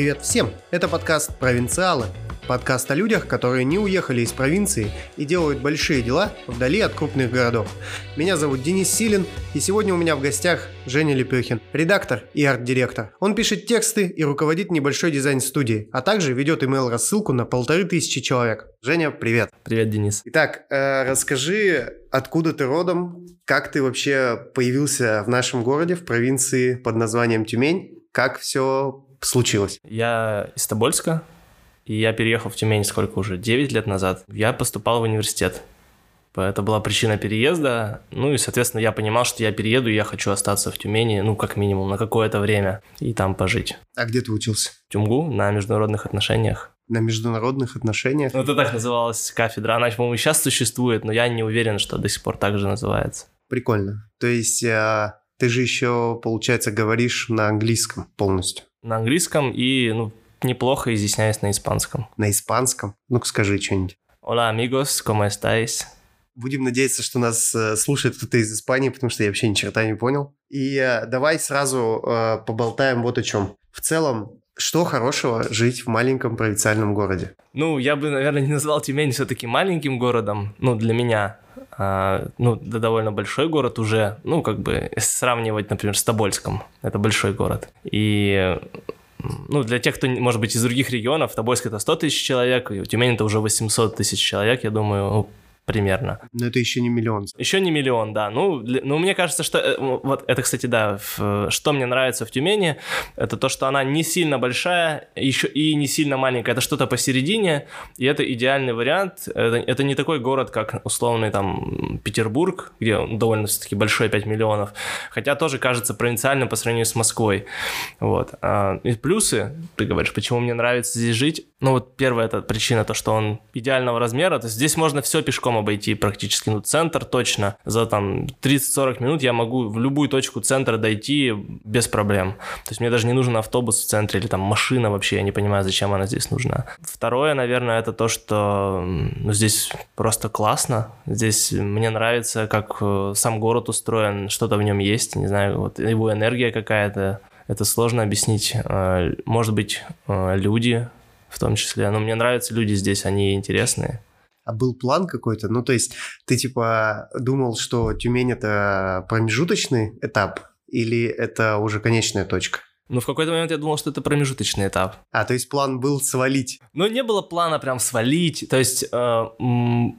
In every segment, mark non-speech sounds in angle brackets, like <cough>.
Привет всем! Это подкаст «Провинциалы». Подкаст о людях, которые не уехали из провинции и делают большие дела вдали от крупных городов. Меня зовут Денис Силин, и сегодня у меня в гостях Женя Лепехин, редактор и арт-директор. Он пишет тексты и руководит небольшой дизайн-студией, а также ведет email-рассылку на полторы тысячи человек. Женя, привет! Привет, Денис. Итак, э, расскажи, откуда ты родом, как ты вообще появился в нашем городе, в провинции под названием Тюмень, как все случилось? Я из Тобольска, и я переехал в Тюмень сколько уже? 9 лет назад. Я поступал в университет. Это была причина переезда. Ну и, соответственно, я понимал, что я перееду, и я хочу остаться в Тюмени, ну, как минимум, на какое-то время и там пожить. А где ты учился? В Тюмгу на международных отношениях. На международных отношениях? Ну, это так называлась кафедра. Она, по-моему, сейчас существует, но я не уверен, что до сих пор так же называется. Прикольно. То есть э, ты же еще, получается, говоришь на английском полностью? На английском и, ну, неплохо изъясняюсь на испанском. На испанском? Ну-ка скажи что-нибудь. Hola, amigos, ¿cómo estáis? Будем надеяться, что нас э, слушает кто-то из Испании, потому что я вообще ни черта не понял. И э, давай сразу э, поболтаем вот о чем. В целом, что хорошего жить в маленьком провинциальном городе? Ну, я бы, наверное, не назвал Тюмень все-таки маленьким городом, ну, для меня. А, ну, да, довольно большой город уже, ну, как бы сравнивать, например, с Тобольском. Это большой город. И ну, для тех, кто, может быть, из других регионов, Тобольск это 100 тысяч человек, и Тюмень это уже 800 тысяч человек, я думаю, примерно. Но это еще не миллион. Еще не миллион, да. Ну, ну мне кажется, что... э, Вот это, кстати, да, в, что мне нравится в Тюмени, это то, что она не сильно большая, еще и не сильно маленькая. Это что-то посередине, и это идеальный вариант. Это, это не такой город, как условный там Петербург, где он довольно все-таки большой, 5 миллионов, хотя тоже кажется провинциальным по сравнению с Москвой. Вот. А, и плюсы, ты говоришь, почему мне нравится здесь жить? Ну вот первая это причина, то, что он идеального размера, то есть здесь можно все пешком обойти практически, ну, центр точно. За там 30-40 минут я могу в любую точку центра дойти без проблем. То есть мне даже не нужен автобус в центре или там машина вообще, я не понимаю, зачем она здесь нужна. Второе, наверное, это то, что ну, здесь просто классно. Здесь мне нравится, как э, сам город устроен, что-то в нем есть, не знаю, вот его энергия какая-то. Это сложно объяснить. Э, может быть, э, люди в том числе. Но мне нравятся люди здесь, они интересные. А был план какой-то? Ну, то есть ты типа думал, что Тюмень это промежуточный этап или это уже конечная точка? Ну, в какой-то момент я думал, что это промежуточный этап. А, то есть план был свалить? Ну, не было плана прям свалить. То есть э,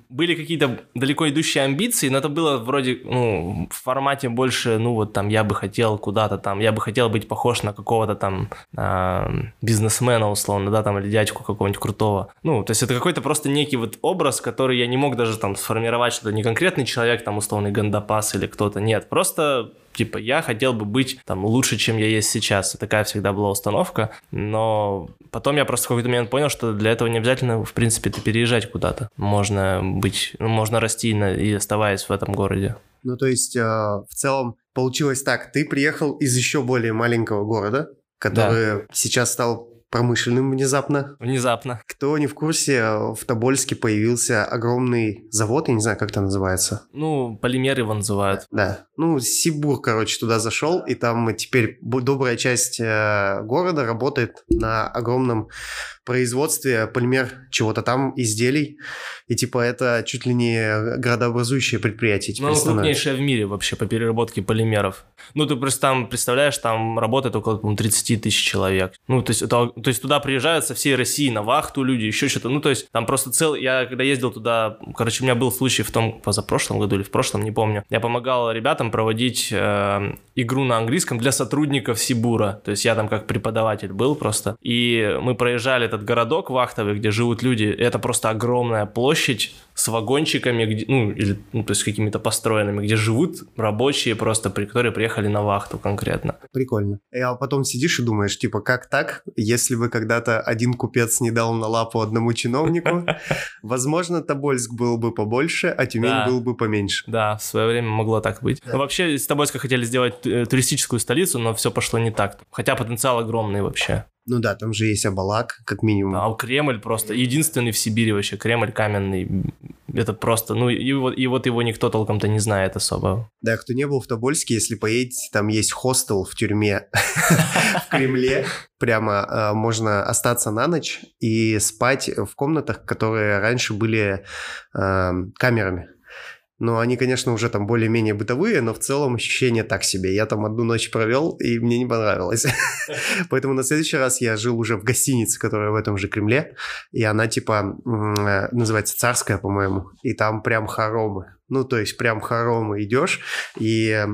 были какие-то далеко идущие амбиции, но это было вроде, ну, в формате больше, ну, вот там, я бы хотел куда-то там, я бы хотел быть похож на какого-то там э, бизнесмена, условно, да, там, или дядьку какого-нибудь крутого. Ну, то есть это какой-то просто некий вот образ, который я не мог даже там сформировать, что это не конкретный человек, там, условный Гандапас или кто-то, нет, просто типа, я хотел бы быть там лучше, чем я есть сейчас. Такая всегда была установка. Но потом я просто в какой-то момент понял, что для этого не обязательно, в принципе, ты переезжать куда-то. Можно быть, ну, можно расти на, и оставаясь в этом городе. Ну, то есть, э, в целом, получилось так, ты приехал из еще более маленького города, который да. сейчас стал промышленным внезапно. Внезапно. Кто не в курсе, в Тобольске появился огромный завод, я не знаю, как это называется. Ну, полимер его называют. Да. Ну, Сибур, короче, туда зашел, и там теперь добрая часть э, города работает на огромном производстве полимер чего-то там, изделий. И типа это чуть ли не градообразующее предприятие теперь Ну, крупнейшее в мире вообще по переработке полимеров. Ну, ты просто там, представляешь, там работает около по 30 тысяч человек. Ну, то есть, это, то есть туда приезжают со всей России на вахту люди, еще что-то. Ну, то есть там просто целый... Я когда ездил туда, короче, у меня был случай в том, позапрошлом году или в прошлом, не помню. Я помогал ребятам проводить э, игру на английском для сотрудников Сибура. То есть я там как преподаватель был просто. И мы проезжали этот городок вахтовый, где живут люди. Это просто огромная площадь с вагончиками, где, ну, или, ну, то есть какими-то построенными, где живут рабочие просто, при, которые приехали на вахту конкретно. Прикольно. А потом сидишь и думаешь, типа, как так, если бы когда-то один купец не дал на лапу одному чиновнику, <laughs> возможно, Тобольск был бы побольше, а Тюмень был бы поменьше. Да, в свое время могло так быть. Вообще, из Тобольска хотели сделать э, туристическую столицу, но все пошло не так. Хотя потенциал огромный вообще. Ну да, там же есть Абалак, как минимум. А Кремль просто единственный в Сибири вообще, Кремль каменный, это просто, ну, и вот, и вот его никто толком-то не знает особо. Да, кто не был в Тобольске, если поедете, там есть хостел в тюрьме <laughs> в Кремле. Прямо э, можно остаться на ночь и спать в комнатах, которые раньше были э, камерами. Но они, конечно, уже там более-менее бытовые, но в целом ощущение так себе. Я там одну ночь провел, и мне не понравилось. <laughs> Поэтому на следующий раз я жил уже в гостинице, которая в этом же Кремле, и она типа э, называется «Царская», по-моему, и там прям хоромы. Ну, то есть прям хоромы идешь, и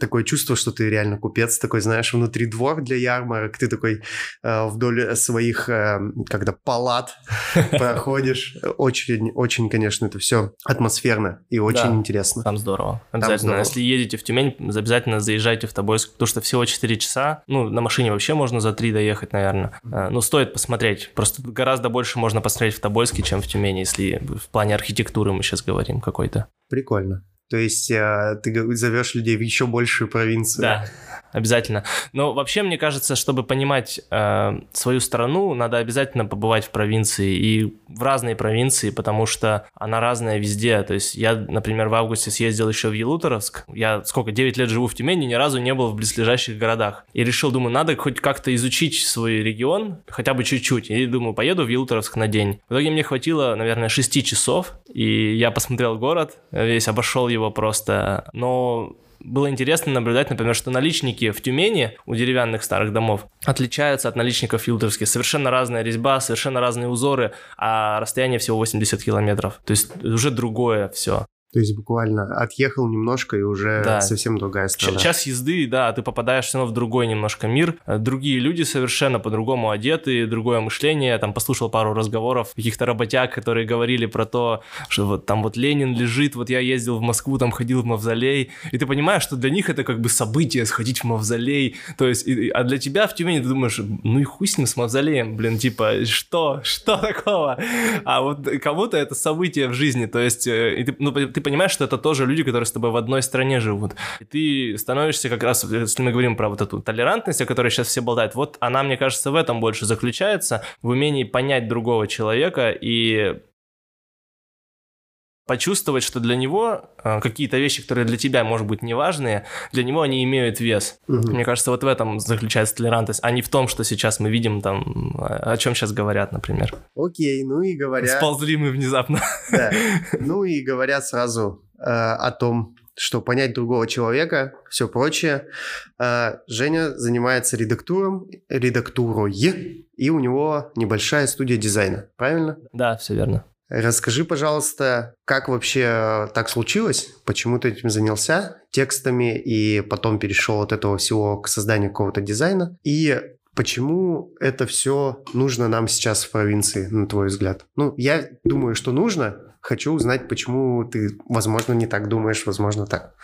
такое чувство, что ты реально купец, такой, знаешь, внутри двор для ярмарок, ты такой э, вдоль своих, э, когда палат <laughs> проходишь. Очень, очень, конечно, это все атмосферно и очень интересно. Там здорово. Обязательно. Если едете в Тюмень, обязательно заезжайте в Тобольск, потому что всего 4 часа. Ну, на машине вообще можно за 3 доехать, наверное. Ну, стоит посмотреть. Просто гораздо больше можно посмотреть в Тобольске, чем в Тюмени, если в плане архитектуры мы сейчас говорим какой-то. Прикольно. То есть э, ты зовешь людей в еще большую провинцию. Да, обязательно. Но вообще, мне кажется, чтобы понимать э, свою страну, надо обязательно побывать в провинции и в разные провинции, потому что она разная везде. То есть я, например, в августе съездил еще в Елуторовск. Я сколько, 9 лет живу в Тюмени, ни разу не был в близлежащих городах. И решил, думаю, надо хоть как-то изучить свой регион, хотя бы чуть-чуть. И думаю, поеду в Елуторовск на день. В итоге мне хватило, наверное, 6 часов, и я посмотрел город, весь обошел его просто. Но было интересно наблюдать, например, что наличники в Тюмени у деревянных старых домов отличаются от наличников Филдовске. Совершенно разная резьба, совершенно разные узоры, а расстояние всего 80 километров. То есть уже другое все. То есть буквально отъехал немножко и уже Да. совсем другая страна. Час езды, да, ты попадаешь все равно в другой немножко мир. Э, Другие люди совершенно по-другому одеты, другое мышление. Я там послушал пару разговоров каких-то работяг, которые говорили про то, что вот там вот Ленин лежит, вот я ездил в Москву, там ходил в мавзолей. И ты понимаешь, что для них это как бы событие, сходить в мавзолей. То есть, и- а для тебя в Тюмени ты думаешь, ну и хуй с ним, с мавзолеем, блин, типа, что, что <laughs> такого? А вот кому-то это событие в жизни, то есть, э, и ты, ну, ты понимаешь, что это тоже люди, которые с тобой в одной стране живут. И ты становишься как раз, если мы говорим про вот эту толерантность, о которой сейчас все болтают, вот она, мне кажется, в этом больше заключается, в умении понять другого человека и почувствовать, что для него э, какие-то вещи, которые для тебя, может быть, неважные, для него они имеют вес. Мгм. Мне кажется, вот в этом заключается толерантность, а не в том, что сейчас мы видим там, о чем сейчас говорят, например. Окей, ну и говоря... Сползли мы внезапно. <laughs> Да. Ну и говоря сразу э, о том, что понять другого человека, все прочее. Э, Женя занимается редактуром, редактурой, и у него небольшая студия дизайна, правильно? Да, все верно. Расскажи, пожалуйста, как вообще так случилось, почему ты этим занялся текстами и потом перешел от этого всего к созданию какого-то дизайна, и почему это все нужно нам сейчас в провинции, на твой взгляд? Ну, я думаю, что нужно, хочу узнать, почему ты, возможно, не так думаешь, возможно, так.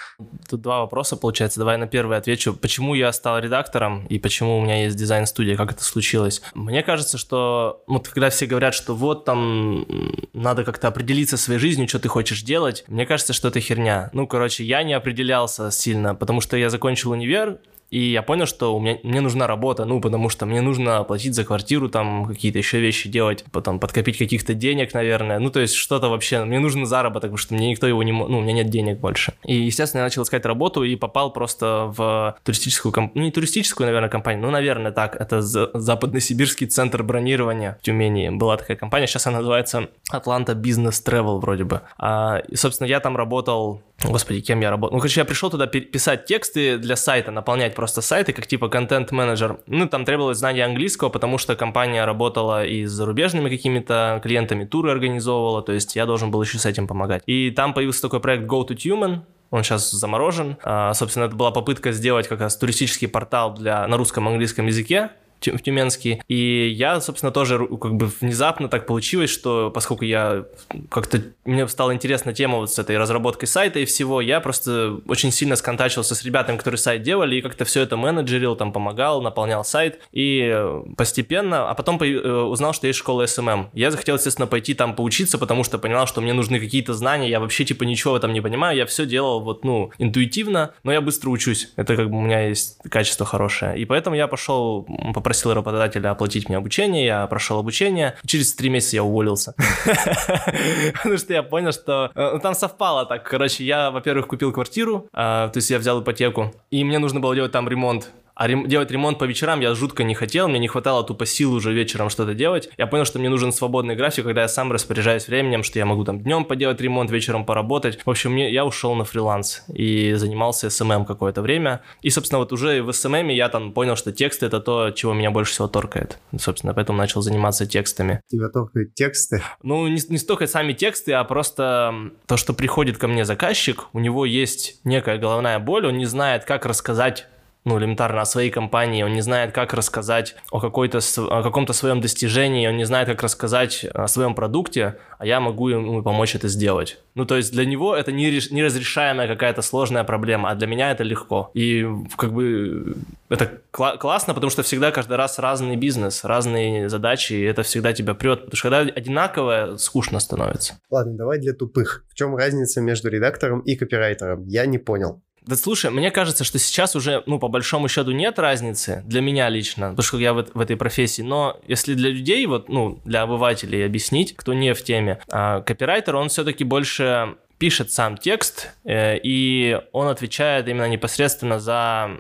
Тут два вопроса, получается. Давай на первый отвечу. Почему я стал редактором и почему у меня есть дизайн-студия, как это случилось? Мне кажется, что вот когда все говорят, что вот там надо как-то определиться своей жизнью, что ты хочешь делать, мне кажется, что это херня. Ну, короче, я не определялся сильно, потому что я закончил универ, и я понял, что у меня, мне нужна работа, ну, потому что мне нужно платить за квартиру, там, какие-то еще вещи делать, потом подкопить каких-то денег, наверное, ну, то есть что-то вообще, мне нужен заработок, потому что мне никто его не, ну, у меня нет денег больше. И, естественно, я начал искать работу и попал просто в туристическую компанию, ну, не туристическую, наверное, компанию, ну, наверное, так, это за- Западносибирский центр бронирования в Тюмени, была такая компания, сейчас она называется Атланта Бизнес Travel вроде бы. А, и, собственно, я там работал Господи, кем я работал? Ну, короче, я пришел туда пи- писать тексты для сайта, наполнять просто сайты, как типа контент-менеджер. Ну, там требовалось знание английского, потому что компания работала и с зарубежными какими-то клиентами, туры организовывала, то есть я должен был еще с этим помогать. И там появился такой проект Go to Tumen, он сейчас заморожен. А, собственно, это была попытка сделать как раз туристический портал для, на русском и английском языке, в Тюменский. И я, собственно, тоже как бы внезапно так получилось, что поскольку я как-то... Мне стала интересна тема вот с этой разработкой сайта и всего, я просто очень сильно сконтачился с ребятами, которые сайт делали, и как-то все это менеджерил, там помогал, наполнял сайт. И постепенно... А потом э, узнал, что есть школа SMM. Я захотел, естественно, пойти там поучиться, потому что понял, что мне нужны какие-то знания, я вообще типа ничего в этом не понимаю, я все делал вот, ну, интуитивно, но я быстро учусь. Это как бы у меня есть качество хорошее. И поэтому я пошел, попросил попросил работодателя оплатить мне обучение, я прошел обучение, через три месяца я уволился. <laughs> Потому что я понял, что э, ну, там совпало так, короче, я, во-первых, купил квартиру, а, то есть я взял ипотеку, и мне нужно было делать там ремонт а рем- делать ремонт по вечерам я жутко не хотел, мне не хватало тупо сил уже вечером что-то делать. Я понял, что мне нужен свободный график, когда я сам распоряжаюсь временем, что я могу там днем поделать ремонт, вечером поработать. В общем, мне, я ушел на фриланс и занимался SMM какое-то время. И, собственно, вот уже в SMM я там понял, что тексты это то, чего меня больше всего торкает. Собственно, поэтому начал заниматься текстами. Тебя торкают тексты? Ну, не, не столько сами тексты, а просто то, что приходит ко мне заказчик, у него есть некая головная боль, он не знает, как рассказать ну, элементарно о своей компании, он не знает, как рассказать о, какой-то, о каком-то своем достижении, он не знает, как рассказать о своем продукте, а я могу ему помочь это сделать. Ну, то есть для него это неразрешаемая какая-то сложная проблема, а для меня это легко. И как бы это кла- классно, потому что всегда каждый раз разный бизнес, разные задачи, и это всегда тебя прет. Потому что когда одинаковое, скучно становится. Ладно, давай для тупых. В чем разница между редактором и копирайтером? Я не понял. Да слушай, мне кажется, что сейчас уже, ну, по большому счету нет разницы для меня лично, потому что я в, в этой профессии, но если для людей, вот, ну, для обывателей объяснить, кто не в теме, а, копирайтер, он все-таки больше пишет сам текст, э, и он отвечает именно непосредственно за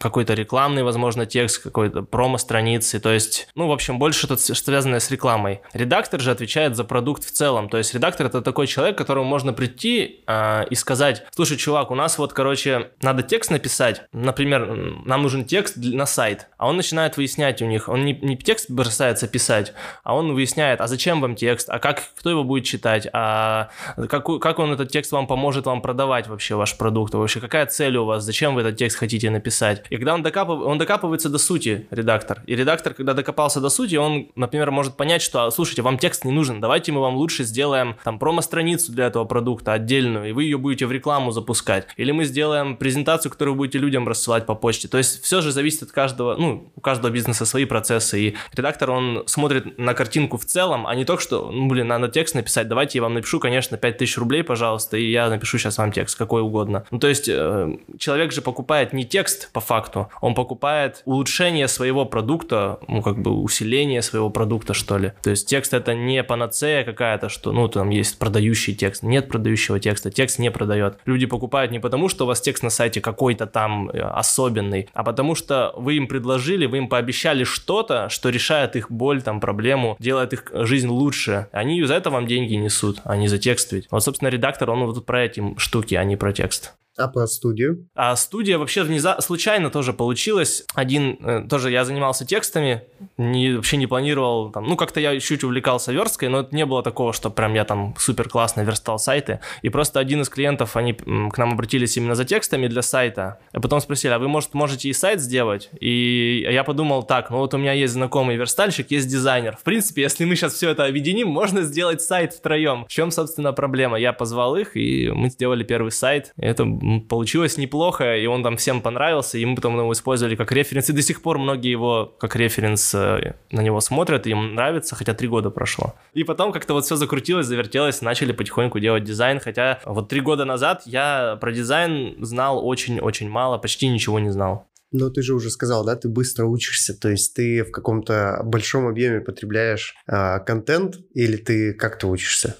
какой-то рекламный, возможно, текст, какой-то промо-страницы, то есть, ну, в общем, больше тут связанное с рекламой. Редактор же отвечает за продукт в целом, то есть редактор это такой человек, которому можно прийти э, и сказать, слушай, чувак, у нас вот, короче, надо текст написать, например, нам нужен текст на сайт, а он начинает выяснять у них, он не, не текст бросается писать, а он выясняет, а зачем вам текст, а как, кто его будет читать, а как, как он этот текст вам поможет вам продавать вообще ваш продукт, вообще какая цель у вас, зачем вы этот текст хотите написать. И когда он, докапыв... он докапывается до сути, редактор, и редактор, когда докопался до сути, он, например, может понять, что, слушайте, вам текст не нужен, давайте мы вам лучше сделаем там промо-страницу для этого продукта отдельную, и вы ее будете в рекламу запускать. Или мы сделаем презентацию, которую будете людям рассылать по почте. То есть все же зависит от каждого, ну, у каждого бизнеса свои процессы, и редактор, он смотрит на картинку в целом, а не только что, ну, блин, надо текст написать, давайте я вам напишу, конечно, 5000 рублей, пожалуйста, и я напишу сейчас вам текст, какой угодно. Ну, то есть э, человек же покупает не текст по факту, факту. Он покупает улучшение своего продукта, ну, как бы усиление своего продукта, что ли. То есть текст это не панацея какая-то, что, ну, там есть продающий текст. Нет продающего текста, текст не продает. Люди покупают не потому, что у вас текст на сайте какой-то там э, особенный, а потому что вы им предложили, вы им пообещали что-то, что решает их боль, там, проблему, делает их жизнь лучше. Они за это вам деньги несут, а не за текст ведь. Вот, собственно, редактор, он вот про эти штуки, а не про текст. А про студию? А студия вообще внезапно, случайно тоже получилась. Один, э, тоже я занимался текстами, не, вообще не планировал, там, ну, как-то я чуть увлекался версткой, но это не было такого, что прям я там супер классно верстал сайты. И просто один из клиентов, они к нам обратились именно за текстами для сайта. А потом спросили, а вы, может, можете и сайт сделать? И я подумал, так, ну вот у меня есть знакомый верстальщик, есть дизайнер. В принципе, если мы сейчас все это объединим, можно сделать сайт втроем. В чем, собственно, проблема? Я позвал их, и мы сделали первый сайт. Это получилось неплохо, и он там всем понравился, и мы потом его использовали как референс, и до сих пор многие его как референс э, на него смотрят, им нравится, хотя три года прошло. И потом как-то вот все закрутилось, завертелось, начали потихоньку делать дизайн, хотя вот три года назад я про дизайн знал очень-очень мало, почти ничего не знал. Но ты же уже сказал, да, ты быстро учишься, то есть ты в каком-то большом объеме потребляешь э, контент или ты как-то учишься?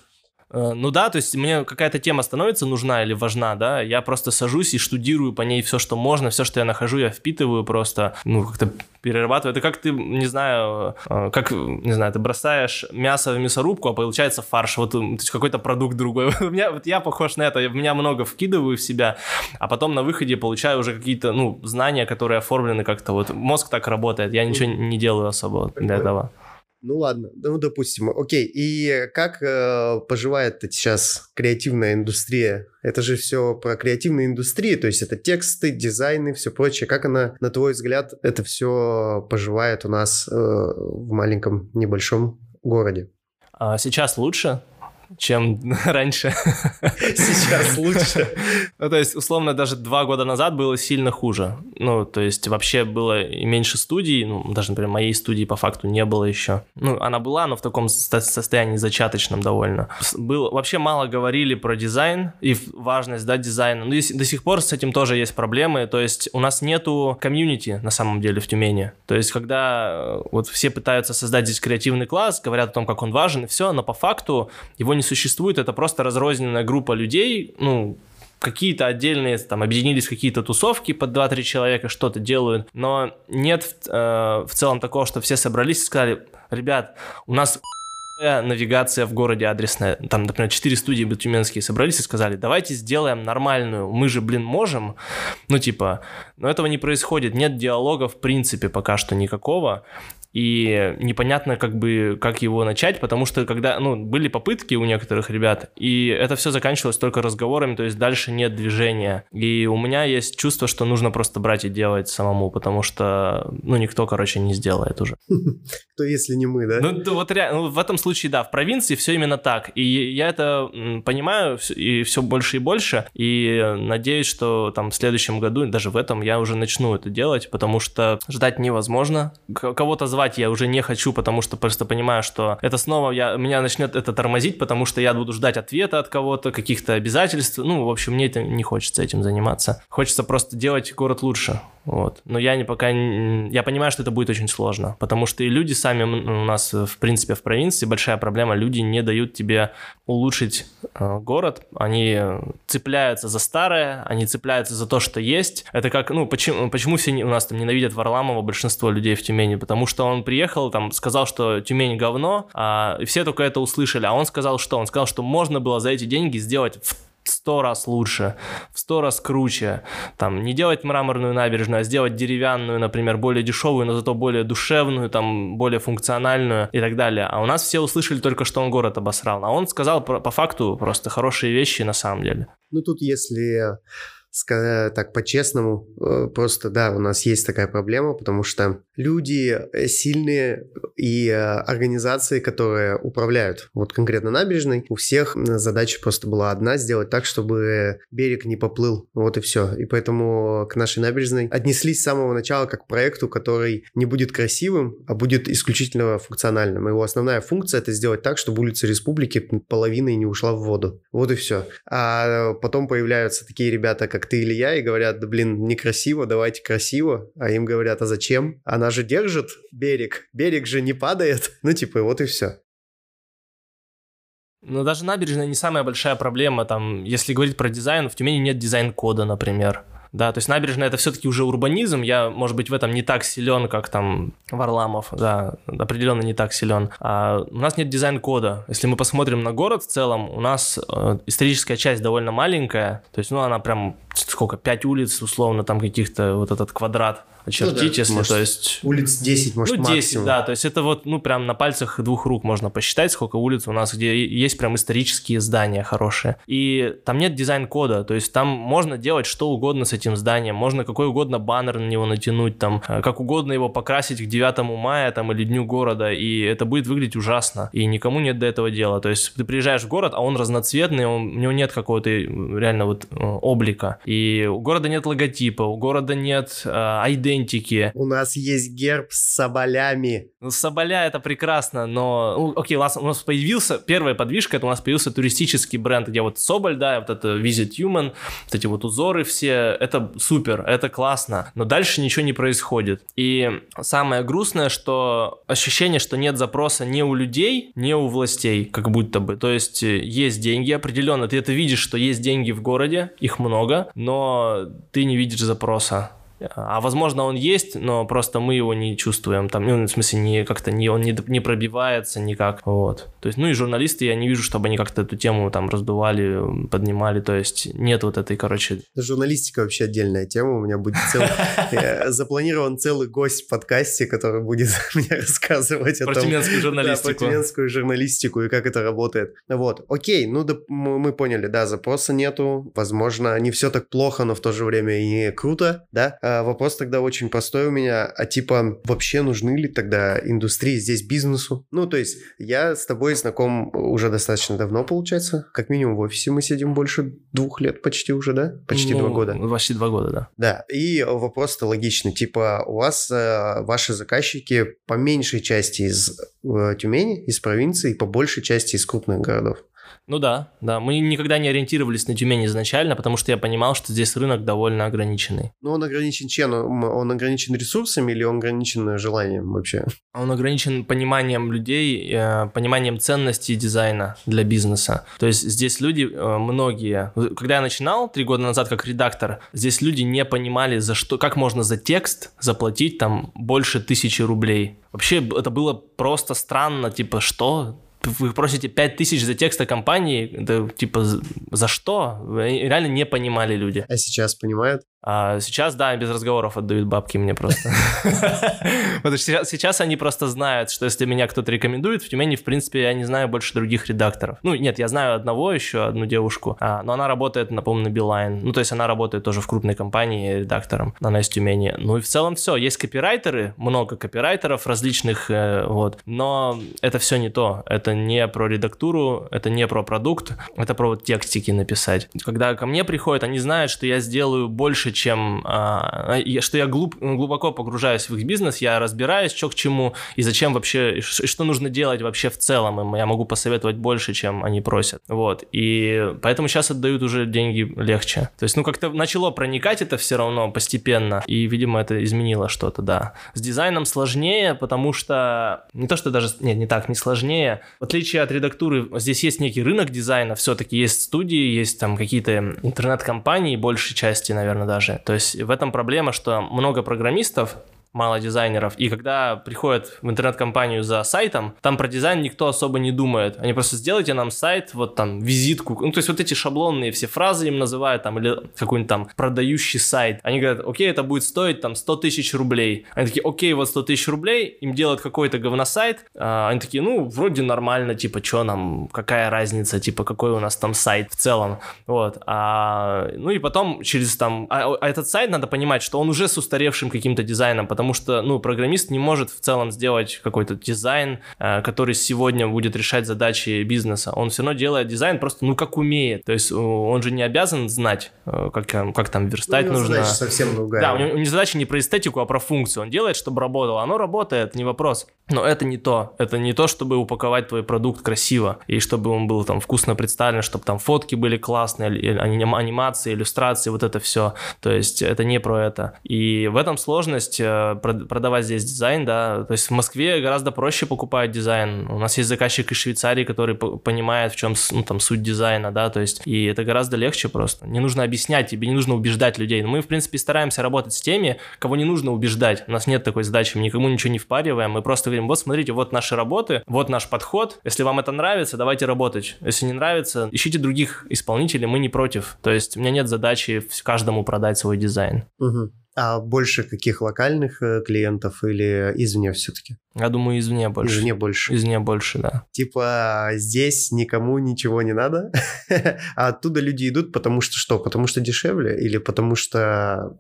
Э, ну да, то есть мне какая-то тема становится нужна или важна, да, я просто сажусь и штудирую по ней все, что можно, все, что я нахожу, я впитываю просто, ну, как-то перерабатываю. Это как ты, не знаю, э, как, не знаю, ты бросаешь мясо в мясорубку, а получается фарш, вот какой-то продукт другой. <laughs> У меня, вот я похож на это, я меня много вкидываю в себя, а потом на выходе получаю уже какие-то, ну, знания, которые оформлены как-то, вот мозг так работает, я ничего не делаю особо для этого. Ну ладно, ну допустим, окей. И как э, поживает сейчас креативная индустрия? Это же все про креативную индустрию, то есть это тексты, дизайны, все прочее. Как она, на твой взгляд, это все поживает у нас э, в маленьком небольшом городе? А сейчас лучше, чем <laughs> раньше. Сейчас лучше. Ну, то есть, условно, даже два года назад было сильно хуже. Ну, то есть, вообще было и меньше студий, ну, даже, например, моей студии по факту не было еще. Ну, она была, но в таком состоянии зачаточном довольно. Было, вообще мало говорили про дизайн и важность, да, дизайна. Ну, до сих пор с этим тоже есть проблемы, то есть у нас нету комьюнити на самом деле в Тюмени. То есть, когда э, вот все пытаются создать здесь креативный класс, говорят о том, как он важен, и все, но по факту его не существует, это просто разрозненная группа людей, ну, какие-то отдельные, там, объединились какие-то тусовки под 2-3 человека, что-то делают, но нет э, в целом такого, что все собрались и сказали, ребят, у нас навигация в городе адресная. Там, например, четыре студии тюменские собрались и сказали, давайте сделаем нормальную, мы же, блин, можем. Ну, типа, но этого не происходит, нет диалога в принципе пока что никакого и непонятно как бы, как его начать, потому что когда, ну, были попытки у некоторых ребят, и это все заканчивалось только разговорами, то есть дальше нет движения. И у меня есть чувство, что нужно просто брать и делать самому, потому что, ну, никто, короче, не сделает уже. <laughs> Кто, если не мы, да? Ну, вот ну, в этом случае, да, в провинции все именно так, и я это понимаю и все больше и больше, и надеюсь, что там в следующем году, даже в этом, я уже начну это делать, потому что ждать невозможно. Кого-то звать звать я уже не хочу, потому что просто понимаю, что это снова я, меня начнет это тормозить, потому что я буду ждать ответа от кого-то, каких-то обязательств. Ну, в общем, мне это не хочется этим заниматься. Хочется просто делать город лучше. Вот. Но я не пока... Я понимаю, что это будет очень сложно, потому что и люди сами у нас, в принципе, в провинции большая проблема. Люди не дают тебе улучшить э, город. Они цепляются за старое, они цепляются за то, что есть. Это как... Ну, почему, почему все у нас там ненавидят Варламова, большинство людей в Тюмени? Потому что он приехал, там, сказал, что Тюмень говно, а, и все только это услышали. А он сказал, что? Он сказал, что можно было за эти деньги сделать сто раз лучше, в сто раз круче. Там, не делать мраморную набережную, а сделать деревянную, например, более дешевую, но зато более душевную, там, более функциональную и так далее. А у нас все услышали только, что он город обосрал. А он сказал по, факту просто хорошие вещи на самом деле. Ну, тут если так по-честному, э, просто да, у нас есть такая проблема, потому что люди э, сильные и э, организации, которые управляют вот конкретно набережной, у всех задача просто была одна, сделать так, чтобы берег не поплыл, вот и все. И поэтому к нашей набережной отнеслись с самого начала как к проекту, который не будет красивым, а будет исключительно функциональным. Его основная функция это сделать так, чтобы улица Республики половиной не ушла в воду. Вот и все. А потом появляются такие ребята, как как ты или я, и говорят, да блин, некрасиво, давайте красиво. А им говорят, а зачем? Она же держит берег, берег же не падает. <laughs> Ну типа, вот и все. Но даже набережная не самая большая проблема. Там, если говорить про дизайн, в Тюмени нет дизайн-кода, например да, то есть набережная это все-таки уже урбанизм, я, может быть, в этом не так силен, как там Варламов, да, определенно не так силен. А у нас нет дизайн-кода. Если мы посмотрим на город в целом, у нас э, историческая часть довольно маленькая, то есть, ну, она прям сколько, 5 улиц, условно, там каких-то, вот этот квадрат очертить, ну, да, если, может, то есть... Улиц 10, может, Ну, 10, максимум. да, то есть это вот, ну, прям на пальцах двух рук можно посчитать, сколько улиц у нас, где есть прям исторические здания хорошие. И там нет дизайн-кода, то есть там можно делать что угодно с этим зданием, можно какой угодно баннер на него натянуть, там, э, как угодно его покрасить к 9 мая, там, или Дню города, и это будет выглядеть ужасно, и никому нет до этого дела. То есть ты приезжаешь в город, а он разноцветный, он, у него нет какого-то реально вот э, облика. И у города нет логотипа, у города нет э, идентики. У нас есть герб с соболями. Ну, соболя это прекрасно, но... Ну, окей, у нас, у нас появился... Первая подвижка, это у нас появился туристический бренд, где вот Соболь, да, вот это Visit Human, вот эти вот узоры все, это супер, это классно, но дальше ничего не происходит. И самое грустное, что ощущение, что нет запроса ни у людей, ни у властей, как будто бы. То есть э, есть деньги определенно, ты это видишь, что есть деньги в городе, их много, но ты не видишь запроса. А возможно он есть, но просто мы его не чувствуем. Там, ну, в смысле, не как-то не, он не, не пробивается никак. Вот. То есть, ну и журналисты, я не вижу, чтобы они как-то эту тему там раздували, поднимали. То есть нет вот этой, короче... Журналистика вообще отдельная тема. У меня будет целый... <laughs> Запланирован целый гость в подкасте, который будет <laughs> мне рассказывать. Про тюменскую <laughs> журналистику. про тюменскую журналистику и как это работает. Вот. Окей, ну мы поняли, да, запроса нету. Возможно, не все так плохо, но в то же время и круто, да? А, вопрос тогда очень простой у меня. А типа, вообще нужны ли тогда индустрии здесь бизнесу? Ну, то есть, я с тобой знаком уже достаточно давно, получается. Как минимум в офисе мы сидим больше двух лет почти уже, да? Почти ну, два года. Почти два года, да. Да. И вопрос-то логичный. Типа, у вас э, ваши заказчики по меньшей части из э, Тюмени, из провинции, по большей части из крупных городов. Ну да, да. Мы никогда не ориентировались на Тюмень изначально, потому что я понимал, что здесь рынок довольно ограниченный. Ну, он ограничен чем? Он ограничен ресурсами или он ограничен желанием вообще? Он ограничен пониманием людей, э, пониманием ценностей дизайна для бизнеса. То есть здесь люди, э, многие... Когда я начинал три года назад как редактор, здесь люди не понимали, за что, как можно за текст заплатить там больше тысячи рублей. Вообще это было просто странно, типа, что? Вы просите 5000 за текста компании, да, типа, за что? Реально не понимали люди. А сейчас понимают? А сейчас, да, без разговоров отдают бабки мне просто. <laughs> Потому что сейчас они просто знают, что если меня кто-то рекомендует, в Тюмени, в принципе, я не знаю больше других редакторов. Ну, нет, я знаю одного еще, одну девушку, а, но она работает, напомню, на Билайн. Ну, то есть она работает тоже в крупной компании редактором, она из Тюмени. Ну и в целом все. Есть копирайтеры, много копирайтеров различных, э, вот. Но это все не то. Это не про редактуру, это не про продукт, это про вот текстики написать. Когда ко мне приходят, они знают, что я сделаю больше чем... А, что я глуб, глубоко погружаюсь в их бизнес, я разбираюсь, что к чему, и зачем вообще, и что нужно делать вообще в целом им. Я могу посоветовать больше, чем они просят. Вот. И поэтому сейчас отдают уже деньги легче. То есть, ну, как-то начало проникать это все равно постепенно, и, видимо, это изменило что-то, да. С дизайном сложнее, потому что... Не то, что даже... Нет, не так, не сложнее. В отличие от редактуры, здесь есть некий рынок дизайна, все-таки есть студии, есть там какие-то интернет-компании, большей части, наверное, даже. То есть в этом проблема, что много программистов, мало дизайнеров. И когда приходят в интернет-компанию за сайтом, там про дизайн никто особо не думает. Они просто сделайте нам сайт, вот там визитку. Ну, то есть вот эти шаблонные все фразы им называют, там, или какой-нибудь там продающий сайт. Они говорят, окей, это будет стоить там 100 тысяч рублей. Они такие, окей, вот 100 тысяч рублей, им делают какой-то говносайт. А, они такие, ну, вроде нормально, типа, что нам, какая разница, типа, какой у нас там сайт в целом. Вот. А, ну и потом через там, а, а этот сайт надо понимать, что он уже с устаревшим каким-то дизайном, потому что, ну, программист не может в целом сделать какой-то дизайн, э, который сегодня будет решать задачи бизнеса. Он все равно делает дизайн просто, ну, как умеет. То есть он же не обязан знать, э, как, как там верстать ну, нужно. Задача совсем другая. Да, у него, у него задача не про эстетику, а про функцию. Он делает, чтобы работало. Оно работает, не вопрос. Но это не то. Это не то, чтобы упаковать твой продукт красиво, и чтобы он был там вкусно представлен, чтобы там фотки были классные, анимации, иллюстрации, вот это все. То есть это не про это. И в этом сложность э, продавать здесь дизайн, да, то есть в Москве гораздо проще покупать дизайн. У нас есть заказчик из Швейцарии, который понимает, в чем ну, там суть дизайна, да, то есть и это гораздо легче просто. Не нужно объяснять, тебе не нужно убеждать людей. Мы, в принципе, стараемся работать с теми, кого не нужно убеждать. У нас нет такой задачи, мы никому ничего не впариваем, мы просто говорим, вот смотрите, вот наши работы, вот наш подход, если вам это нравится, давайте работать. Если не нравится, ищите других исполнителей, мы не против. То есть у меня нет задачи каждому продать свой дизайн. Угу. А больше каких локальных э, клиентов или извне все-таки? Я думаю, извне больше. Извне больше. Извне больше, да. Типа здесь никому ничего не надо, <laughs> а оттуда люди идут, потому что что? Потому что дешевле или потому что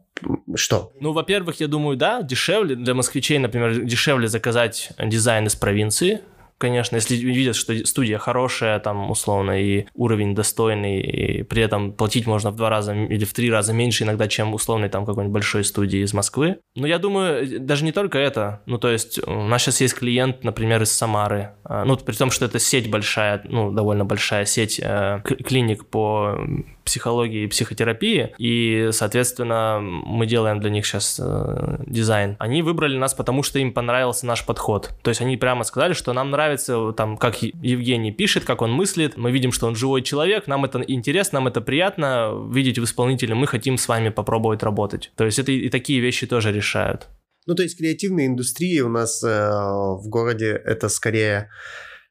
что? Ну, во-первых, я думаю, да, дешевле. Для москвичей, например, дешевле заказать дизайн из провинции, конечно, если видят, что студия хорошая, там, условно, и уровень достойный, и при этом платить можно в два раза или в три раза меньше иногда, чем условный там какой-нибудь большой студии из Москвы. Но я думаю, даже не только это. Ну, то есть у нас сейчас есть клиент, например, из Самары. А, ну, при том, что это сеть большая, ну, довольно большая сеть э, клиник по психологии и психотерапии, и, соответственно, мы делаем для них сейчас э, дизайн. Они выбрали нас, потому что им понравился наш подход. То есть они прямо сказали, что нам нравится, там, как Евгений пишет, как он мыслит, мы видим, что он живой человек, нам это интересно, нам это приятно видеть в исполнителе, мы хотим с вами попробовать работать. То есть это и, и такие вещи тоже решают. Ну, то есть креативные индустрии у нас э, в городе это скорее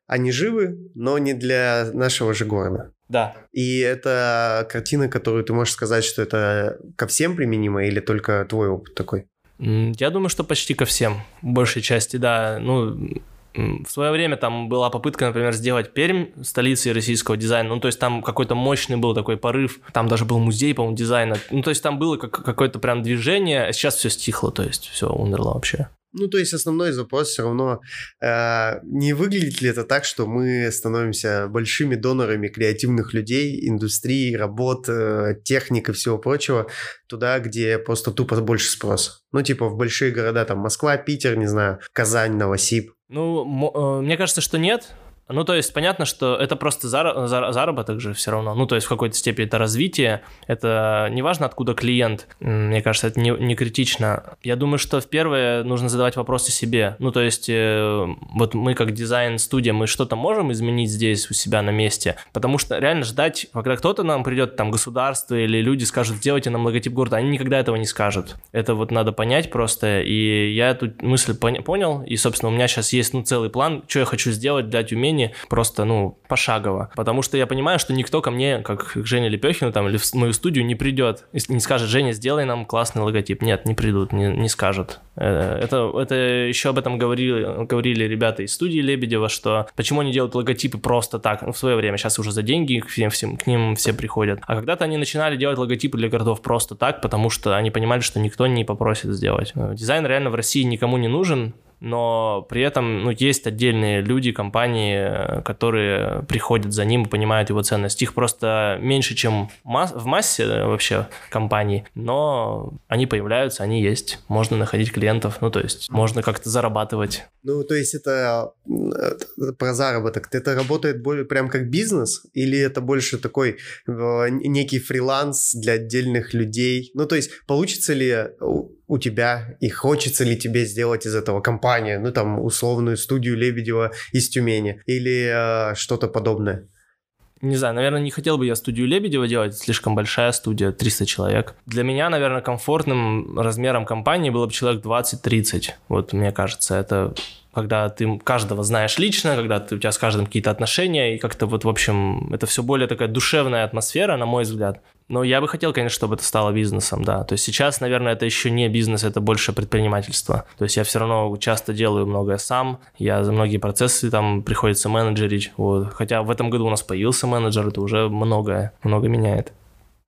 они живы, но не для нашего же города. Да. И это картина, которую ты можешь сказать, что это ко всем применимо или только твой опыт такой? Я думаю, что почти ко всем. В большей части, да. Ну, в свое время там была попытка, например, сделать Пермь столицей российского дизайна. Ну, то есть там какой-то мощный был такой порыв. Там даже был музей, по-моему, дизайна. Ну, то есть там было как, какое-то прям движение, а сейчас все стихло, то есть все умерло вообще. Ну, то есть основной запрос все равно э, не выглядит ли это так, что мы становимся большими донорами креативных людей, индустрии, работ, э, техник и всего прочего туда, где просто тупо больше спрос. Ну, типа в большие города, там Москва, Питер, не знаю, Казань, Новосиб. Ну, э, мне кажется, что нет. Ну, то есть понятно, что это просто заработок же все равно. Ну, то есть в какой-то степени это развитие. Это не важно, откуда клиент. Мне кажется, это не, не критично. Я думаю, что в первое нужно задавать вопросы себе. Ну, то есть э, вот мы как дизайн-студия, мы что-то можем изменить здесь у себя на месте? Потому что реально ждать, когда кто-то нам придет, там, государство или люди скажут, сделайте нам логотип города, они никогда этого не скажут. Это вот надо понять просто. И я эту мысль понял, и, собственно, у меня сейчас есть, ну, целый план, что я хочу сделать для Тюмени, Тюмени просто, ну, пошагово. Потому что я понимаю, что никто ко мне, как к Жене Лепехину там, или в мою студию не придет не скажет, Женя, сделай нам классный логотип. Нет, не придут, не, не скажут. Э, это, это еще об этом говорили, говорили ребята из студии Лебедева, что почему они делают логотипы просто так, ну, в свое время, сейчас уже за деньги к, всем, к ним все приходят. А когда-то они начинали делать логотипы для городов просто так, потому что они понимали, что никто не попросит сделать. Э, дизайн реально в России никому не нужен, но при этом ну, есть отдельные люди, компании, которые приходят за ним и понимают его ценность. Их просто меньше, чем в массе э, вообще компаний, но они появляются, они есть. Можно находить клиентов, ну, то есть можно как-то зарабатывать. Ну, то есть это э, про заработок. Это работает более прям как бизнес или это больше такой э, некий фриланс для отдельных людей? Ну, то есть получится ли у тебя и хочется ли тебе сделать из этого компанию, ну там условную студию Лебедева из Тюмени или э, что-то подобное? Не знаю, наверное, не хотел бы я студию Лебедева делать, слишком большая студия, 300 человек. Для меня, наверное, комфортным размером компании было бы человек 20-30. Вот мне кажется, это когда ты каждого знаешь лично, когда ты, у тебя с каждым какие-то отношения, и как-то вот, в общем, это все более такая душевная атмосфера, на мой взгляд. Но я бы хотел, конечно, чтобы это стало бизнесом, да. То есть сейчас, наверное, это еще не бизнес, это больше предпринимательство. То есть я все равно часто делаю многое сам, я за многие процессы там приходится менеджерить. Вот. Хотя в этом году у нас появился менеджер, это уже многое, много меняет.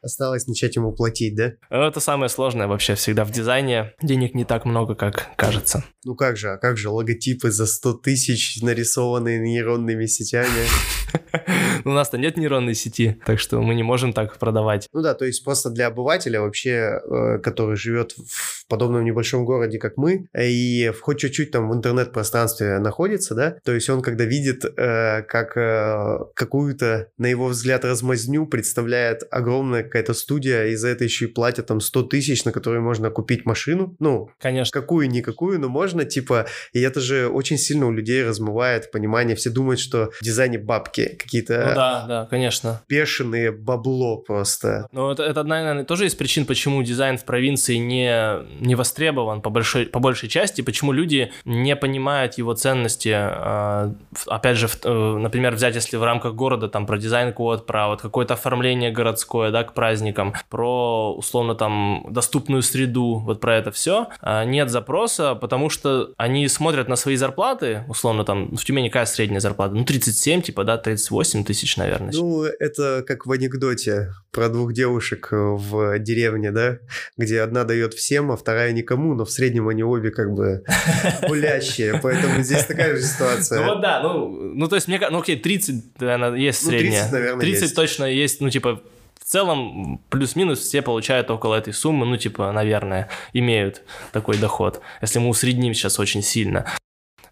Осталось начать ему платить, да? Это самое сложное вообще всегда в дизайне. Денег не так много, как кажется. Ну как же, а как же логотипы за 100 тысяч, нарисованные нейронными сетями? <laughs> У нас-то нет нейронной сети, так что мы не можем так продавать. Ну да, то есть просто для обывателя вообще, э, который живет в подобном небольшом городе, как мы, и хоть чуть-чуть там в интернет-пространстве находится, да, то есть он когда видит, э, как э, какую-то, на его взгляд, размазню представляет огромная какая-то студия, и за это еще и платят там 100 тысяч, на которые можно купить машину, ну, конечно, какую-никакую, но можно, типа, и это же очень сильно у людей размывает понимание, все думают, что в дизайне бабки какие-то... Ну да, да, конечно. Бешеные бабло просто. Ну это, это, наверное, тоже из причин, почему дизайн в провинции не, не востребован по большой, по большей части, почему люди не понимают его ценности. А, опять же, э, например, взять, если в рамках города, там, про дизайн-код, про вот какое-то оформление городское, да, к праздникам, про, условно, там, доступную среду, вот про это все, а, нет запроса, потому что они смотрят на свои зарплаты, условно, там, в Тюмени какая средняя зарплата? Ну, 37, типа, да, 38 тысяч, наверное. Ну, это как в анекдоте про двух девушек в деревне, да, где одна дает всем, а вторая никому, но в среднем они обе как бы <laughs> гулящие, поэтому здесь такая же ситуация. Ну вот да, ну, ну то есть мне, ну окей, 30, наверное, есть средняя. Ну 30, наверное, 30 есть. точно есть, ну типа в целом, плюс-минус все получают около этой суммы, ну, типа, наверное, имеют такой доход, если мы усредним сейчас очень сильно.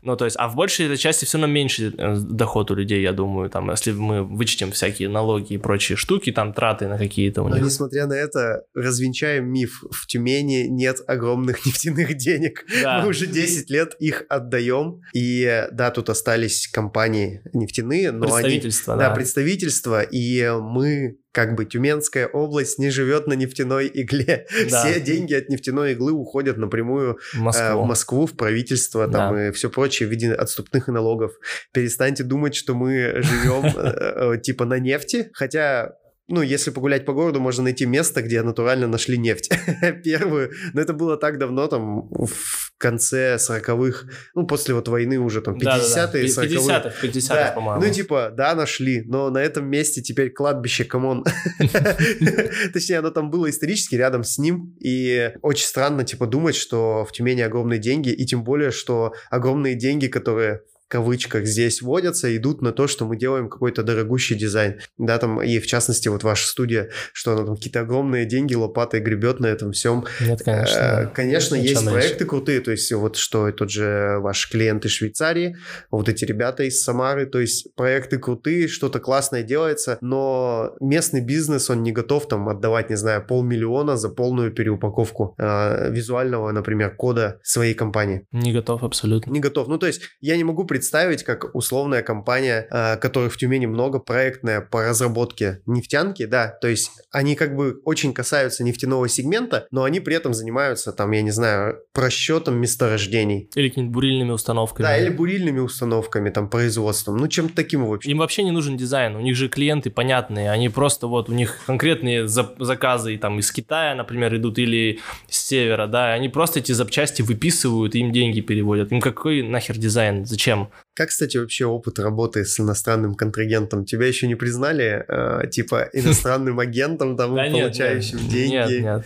Ну, то есть, а в большей части все равно меньше э, доход у людей, я думаю, там, если мы вычтем всякие налоги и прочие штуки, там, траты на какие-то у Но них. несмотря на это, развенчаем миф. В Тюмени нет огромных <laughs> нефтяных денег. Да. Мы уже 10 лет их отдаем. И да, тут остались компании нефтяные, но они... Да, да, представительства, и мы как бы Тюменская область не живет на нефтяной игле. Да. Все деньги от нефтяной иглы уходят напрямую в Москву, э, в, Москву, в правительство там, да. и все прочее в виде отступных налогов. Перестаньте думать, что мы живем <laughs> э, э, типа на нефти, хотя ну, если погулять по городу, можно найти место, где натурально нашли нефть. <laughs> Первую. Но это было так давно, там, в конце 40-х, ну, после вот войны уже, там, 50-е, 40-е. 50-х, 50-х, Да. по-моему. Ну, типа, да, нашли, но на этом месте теперь кладбище, come on. <laughs> Точнее, оно там было исторически рядом с ним, и очень странно, типа, думать, что в Тюмени огромные деньги, и тем более, что огромные деньги, которые кавычках здесь водятся, идут на то, что мы делаем какой-то дорогущий дизайн. Да, там, и в частности, вот ваша студия, что она там какие-то огромные деньги лопатой гребет на этом всем. Нет, конечно. Да. Конечно, Ничего есть проекты крутые, то есть вот что тот же ваш клиент из Швейцарии, вот эти ребята из Самары, то есть проекты крутые, что-то классное делается, но местный бизнес, он не готов там отдавать, не знаю, полмиллиона за полную переупаковку э, визуального, например, кода своей компании. Не готов абсолютно. Не готов. Ну, то есть я не могу представить, как условная компания, э, которых в Тюмени много, проектная по разработке нефтянки, да, то есть они как бы очень касаются нефтяного сегмента, но они при этом занимаются, там, я не знаю, просчетом месторождений. Или какими-нибудь бурильными установками. Да, или бурильными установками, там, производством, ну, чем-то таким вообще. Им вообще не нужен дизайн, у них же клиенты понятные, они просто вот, у них конкретные за- заказы там из Китая, например, идут или с севера, да, они просто эти запчасти выписывают им деньги переводят. Им какой нахер дизайн, зачем? Как, кстати, вообще опыт работы с иностранным контрагентом? Тебя еще не признали, э, типа, <laughs> иностранным агентом, там, Да получающим нет, деньги? Нет, нет,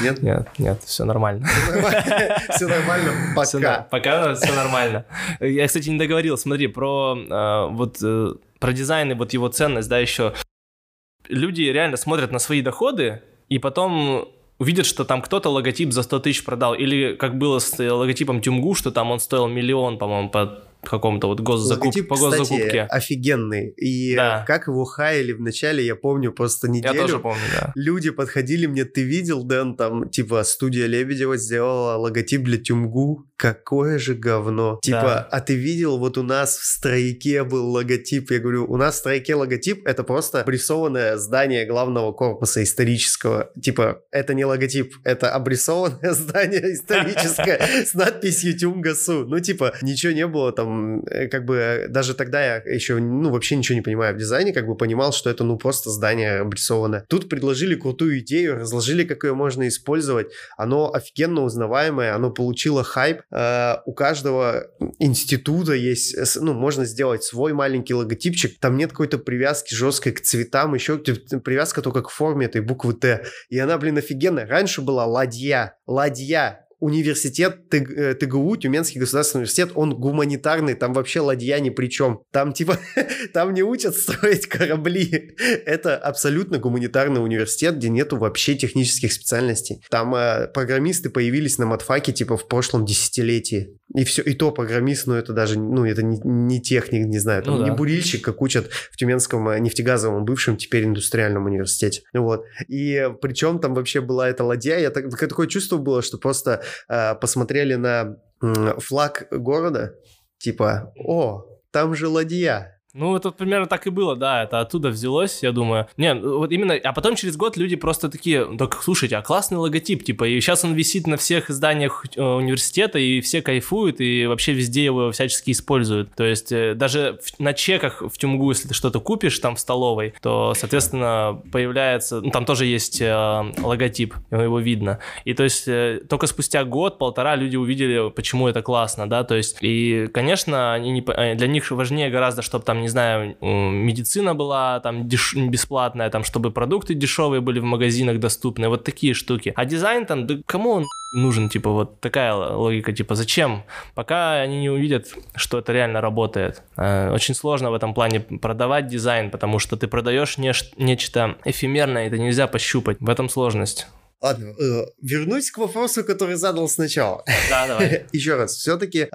Нет? нет, нет, все нормально. Все нормально, <laughs> пока. Пока все нормально. Я, кстати, не договорил. Смотри, про э, вот э, про дизайн и вот его ценность, да, еще. Люди реально смотрят на свои доходы и потом увидят, что там кто-то логотип за 100 тысяч продал. Или как было с логотипом Тюмгу, что там он стоил миллион, по-моему, по какому-то вот госзакуп... Логотип, по кстати, госзакупке. офигенный. И Да. как его хаяли в начале, я помню просто Я неделю. тоже помню, да. Люди подходили мне, ты видел, Дэн, там, типа, студия Лебедева сделала логотип для Тюмгу. Какое же говно. Типа, Да. а ты видел, вот у нас в Стройке был логотип. Я говорю, у нас в Стройке логотип, это просто обрисованное здание главного корпуса исторического. Типа, это не логотип, это обрисованное <laughs> здание историческое <laughs> с надписью Тюмгасу. Ну, типа, ничего не было там, как бы, э, даже тогда я еще, ну, вообще ничего не понимаю в дизайне, как бы понимал, что это, ну, просто здание обрисованное. Тут предложили крутую идею, разложили, как ее можно использовать. Оно офигенно узнаваемое, оно получило хайп. Э, у каждого института есть, э, ну, можно сделать свой маленький логотипчик. Там нет какой-то привязки жесткой к цветам, еще привязка только к форме этой буквы Т. И она, блин, офигенная. Раньше была ладья. Ладья. Университет э, ТГУ, Тюменский государственный университет, он гуманитарный, там вообще ладья ни при чем. Там типа, <laughs> там не учат строить корабли. Это абсолютно гуманитарный университет, где нету вообще технических специальностей. Там э, программисты появились на матфаке типа в прошлом десятилетии. И все, и то программист, ну это даже, ну это не, не техник, не знаю, там Ну не да. бурильщик, как учат в Тюменском э, нефтегазовом бывшем, теперь индустриальном университете. Вот. И причем там вообще была эта ладья, я так, такое чувство было, что просто э, посмотрели на флаг города, типа, о, там же ладья. Ну, это примерно так и было, да, это оттуда взялось, я думаю. Не, ну, вот именно, а потом через год люди просто такие, так, слушайте, а классный логотип, типа, и сейчас он висит на всех зданиях э, университета, и все кайфуют, и вообще везде его всячески используют. То есть э, даже на чеках в Тюмгу, если ты что-то купишь там в столовой, то, соответственно, появляется, ну, там тоже есть э, логотип, его видно. И то есть э, только спустя год-полтора люди увидели, почему это классно, да, то есть, и, конечно, они не, э, для них важнее гораздо, чтобы там, не знаю, медицина была там деш- бесплатная, там, чтобы продукты дешевые были в магазинах доступны, вот такие штуки. А дизайн там, да кому он нужен, типа, вот такая логика, типа, зачем? Пока они не увидят, что это реально работает. Э, Очень сложно в этом плане продавать дизайн, потому что ты продаешь нечто эфемерное, это нельзя пощупать. В этом сложность. Ладно, э, вернусь к вопросу, который задал сначала. Да, давай. <laughs> Еще раз, все-таки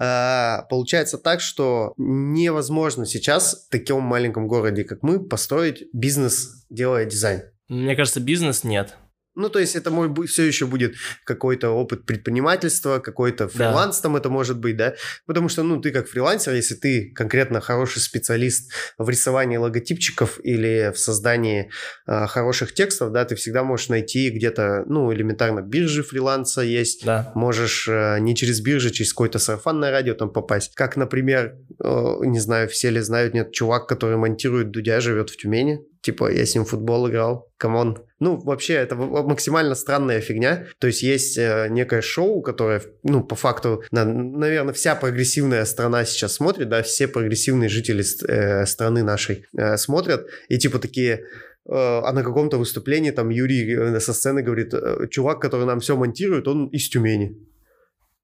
получается так, что невозможно сейчас в таком маленьком городе, как мы, построить бизнес, делая дизайн. Мне кажется, бизнес нет. Ну, то есть это быть, все еще будет какой-то опыт предпринимательства, какой-то фриланс там это может быть, да? Потому что, ну, ты как фрилансер, если ты конкретно хороший специалист в рисовании логотипчиков или в создании э, хороших текстов, да, ты всегда можешь найти где-то, ну, элементарно биржи фриланса есть, Да. можешь э, не через биржи, через какое-то сарафанное радио там попасть. Как, например, э, не знаю, все ли знают, нет, чувак, который монтирует Дудя, живет в Тюмени. Типа, я с ним в футбол играл. Come on. Ну, вообще, это максимально странная фигня. То есть есть э, некое шоу, которое, ну, по факту, на, наверное, вся прогрессивная страна сейчас смотрит, да, все прогрессивные жители э, страны нашей э, смотрят, и типа такие э, а на каком-то выступлении там Юрий э, со сцены говорит, «Э, чувак, который нам все монтирует, он из Тюмени.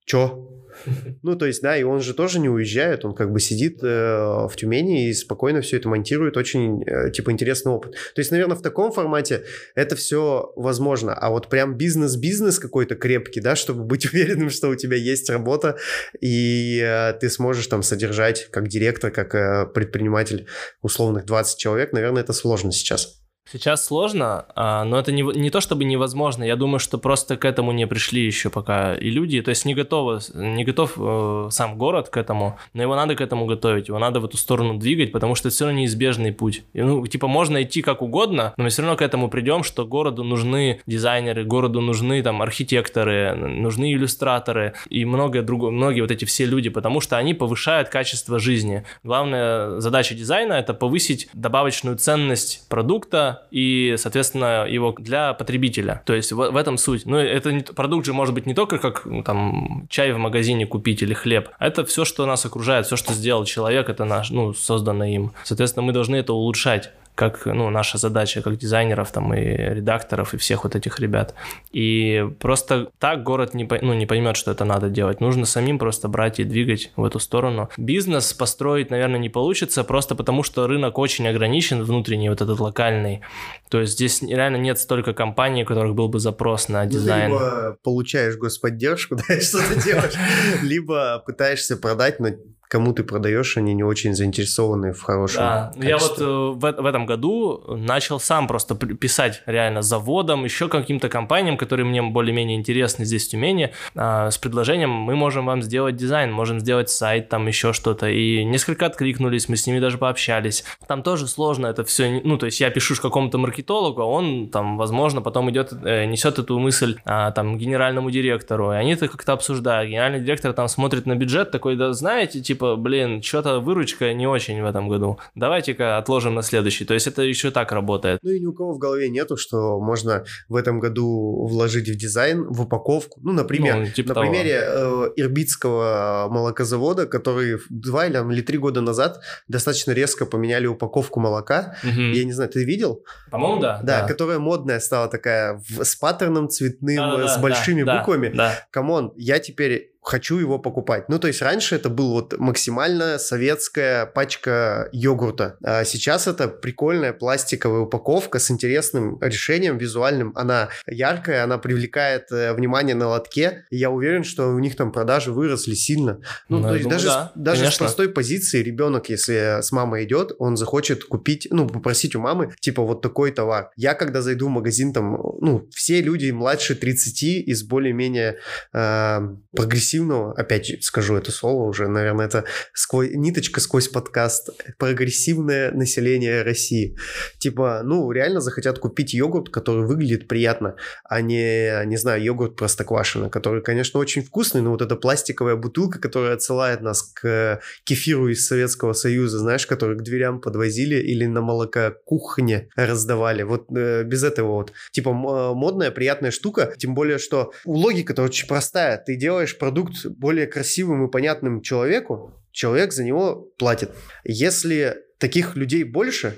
Чё? <laughs> Ну, то есть, да, и он же тоже не уезжает, он как бы сидит э, в Тюмени и спокойно все это монтирует, очень, э, типа, интересный опыт. То есть, наверное, в таком формате это все возможно, а вот прям бизнес-бизнес какой-то крепкий, да, чтобы быть <laughs> уверенным, что у тебя есть работа, и э, ты сможешь там содержать как директор, как э, предприниматель условных 20 человек, наверное, это сложно сейчас. Сейчас сложно, а, но это не, не то чтобы невозможно. Я думаю, что просто к этому не пришли еще пока и люди. То есть не готовы, не готов э, сам город к этому, но его надо к этому готовить, его надо в эту сторону двигать, потому что это все равно неизбежный путь. И, ну, типа можно идти как угодно, но мы все равно к этому придем, что городу нужны дизайнеры, городу нужны там архитекторы, нужны иллюстраторы и многое другое, многие вот эти все люди, потому что они повышают качество жизни. Главная задача дизайна это повысить добавочную ценность продукта и, соответственно, его для потребителя. То есть в, в этом суть. Ну, это не, продукт же может быть не только как ну, там чай в магазине купить или хлеб, это все, что нас окружает, все, что сделал человек, это наш, ну, создано им. Соответственно, мы должны это улучшать как ну, наша задача, как дизайнеров там, и редакторов, и всех вот этих ребят. И просто так город не, ну, не поймет, что это надо делать. Нужно самим просто брать и двигать в эту сторону. Бизнес построить, наверное, не получится, просто потому что рынок очень ограничен, внутренний, вот этот локальный. То есть здесь реально нет столько компаний, у которых был бы запрос на дизайн. Либо получаешь господдержку, <laughs> да, что-то делаешь, <laughs> либо пытаешься продать, но кому ты продаешь, они не очень заинтересованы в хорошем Да, качестве. я вот э, в, в этом году начал сам просто писать реально заводам, еще каким-то компаниям, которые мне более-менее интересны здесь в Тюмени, э, с предложением мы можем вам сделать дизайн, можем сделать сайт, там еще что-то. И несколько откликнулись, мы с ними даже пообщались. Там тоже сложно это все, ну, то есть я пишу какому-то маркетологу, а он там, возможно, потом идет, э, несет эту мысль а, там генеральному директору, и они это как-то обсуждают. Генеральный директор там смотрит на бюджет, такой, да знаете, типа, типа, блин, что-то выручка не очень в этом году. Давайте-ка отложим на следующий. То есть это еще так работает. Ну и ни у кого в голове нету, что можно в этом году вложить в дизайн, в упаковку. Ну, например, ну, типа на того. примере э, Ирбитского молокозавода, который два или, или три года назад достаточно резко поменяли упаковку молока. Угу. Я не знаю, ты видел? По-моему, да. Да, да. которая модная стала такая в, с паттерном цветным, да, с да, большими да, буквами. Да. Come on, я теперь хочу его покупать. Ну, то есть раньше это был вот максимально советская пачка йогурта. А сейчас это прикольная пластиковая упаковка с интересным решением визуальным. Она яркая, она привлекает э, внимание на лотке. И я уверен, что у них там продажи выросли сильно. Ну, ну то есть думаю, даже, да, даже с простой позиции ребенок, если с мамой идет, он захочет купить, ну, попросить у мамы, типа, вот такой товар. Я, когда зайду в магазин, там, ну, все люди младше 30 из более-менее э, прогрессивных прогрессивного, опять скажу это слово уже, наверное, это сквозь, ниточка сквозь подкаст, прогрессивное население России. Типа, ну, реально захотят купить йогурт, который выглядит приятно, а не, не знаю, йогурт простоквашино, который, конечно, очень вкусный, но вот эта пластиковая бутылка, которая отсылает нас к кефиру из Советского Союза, знаешь, который к дверям подвозили или на молококухне раздавали. Вот э, без этого вот. Типа модная, приятная штука, тем более, что логика-то очень простая. Ты делаешь продукт продукт более красивым и понятным человеку, человек за него платит. Если таких людей больше,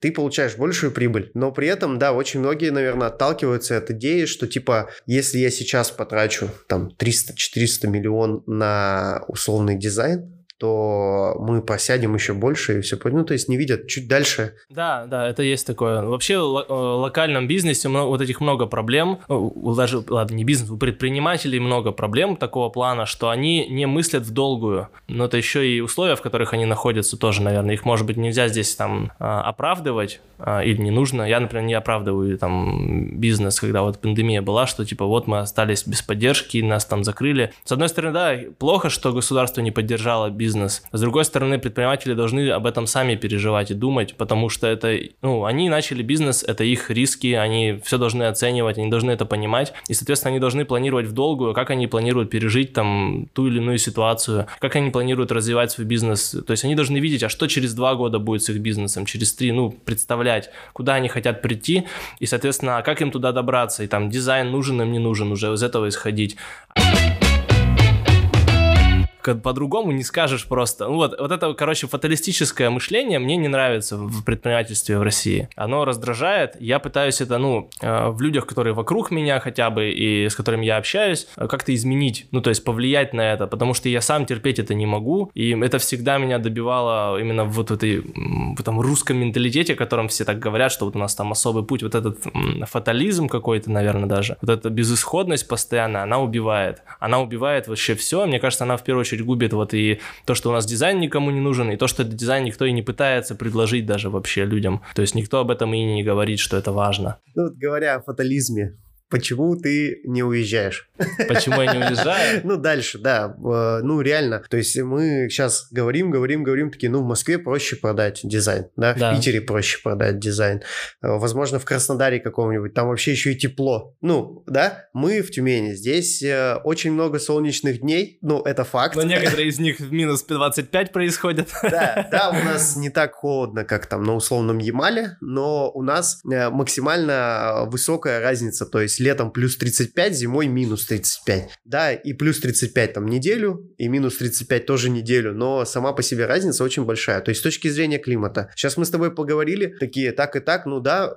ты получаешь большую прибыль. Но при этом, да, очень многие, наверное, отталкиваются от идеи, что типа, если я сейчас потрачу там 300-400 миллион на условный дизайн, то мы посядем еще больше и все ну, то есть не видят чуть дальше. Да, да, это есть такое. Вообще в э, локальном бизнесе вот этих много проблем, даже, ладно, не бизнес, у предпринимателей много проблем такого плана, что они не мыслят в долгую, но это еще и условия, в которых они находятся тоже, наверное, их, может быть, нельзя здесь там а, оправдывать или не нужно. Я, например, не оправдываю там бизнес, когда вот пандемия была, что типа вот мы остались без поддержки, нас там закрыли. С одной стороны, да, плохо, что государство не поддержало бизнес бизнес. С другой стороны, предприниматели должны об этом сами переживать и думать, потому что это, ну, они начали бизнес, это их риски, они все должны оценивать, они должны это понимать, и, соответственно, они должны планировать в долгую, как они планируют пережить там ту или иную ситуацию, как они планируют развивать свой бизнес. То есть они должны видеть, а что через два года будет с их бизнесом, через три, ну, представлять, куда они хотят прийти, и, соответственно, а как им туда добраться, и там дизайн нужен им, не нужен, уже из этого исходить по-другому не скажешь просто. Ну вот, вот это, короче, фаталистическое мышление мне не нравится в предпринимательстве в России. Оно раздражает. Я пытаюсь это, ну, э, в людях, которые вокруг меня хотя бы и с которыми я общаюсь, э, как-то изменить, ну, то есть повлиять на это, потому что я сам терпеть это не могу, и это всегда меня добивало именно вот в этой, в этом русском менталитете, о котором все так говорят, что вот у нас там особый путь, вот этот фатализм какой-то, наверное, даже, вот эта безысходность постоянно, она убивает. Она убивает вообще все. Мне кажется, она в первую очередь очередь губит вот и то, что у нас дизайн никому не нужен, и то, что дизайн никто и не пытается предложить даже вообще людям. То есть никто об этом и не говорит, что это важно. Ну, вот говоря о фатализме, Почему ты не уезжаешь? Почему я не <laughs> уезжаю? Ну, дальше, да. Э, ну, реально. То есть мы сейчас говорим, говорим, говорим, такие, ну, в Москве проще продать дизайн, да, в Питере проще продать дизайн. Э, возможно, в Краснодаре каком-нибудь, там вообще еще и тепло. Ну, да, мы в Тюмени, здесь э, очень много солнечных дней, ну, это факт. Но <laughs> некоторые из них в минус 25 происходят. Да, да, у нас не так холодно, как там на условном Ямале, но у нас максимально высокая разница, то есть летом плюс 35, зимой минус 35. Да, и плюс 35 там неделю, и минус 35 тоже неделю, но сама по себе разница очень большая. То есть с точки зрения климата. Сейчас мы с тобой поговорили, такие так и так, ну да,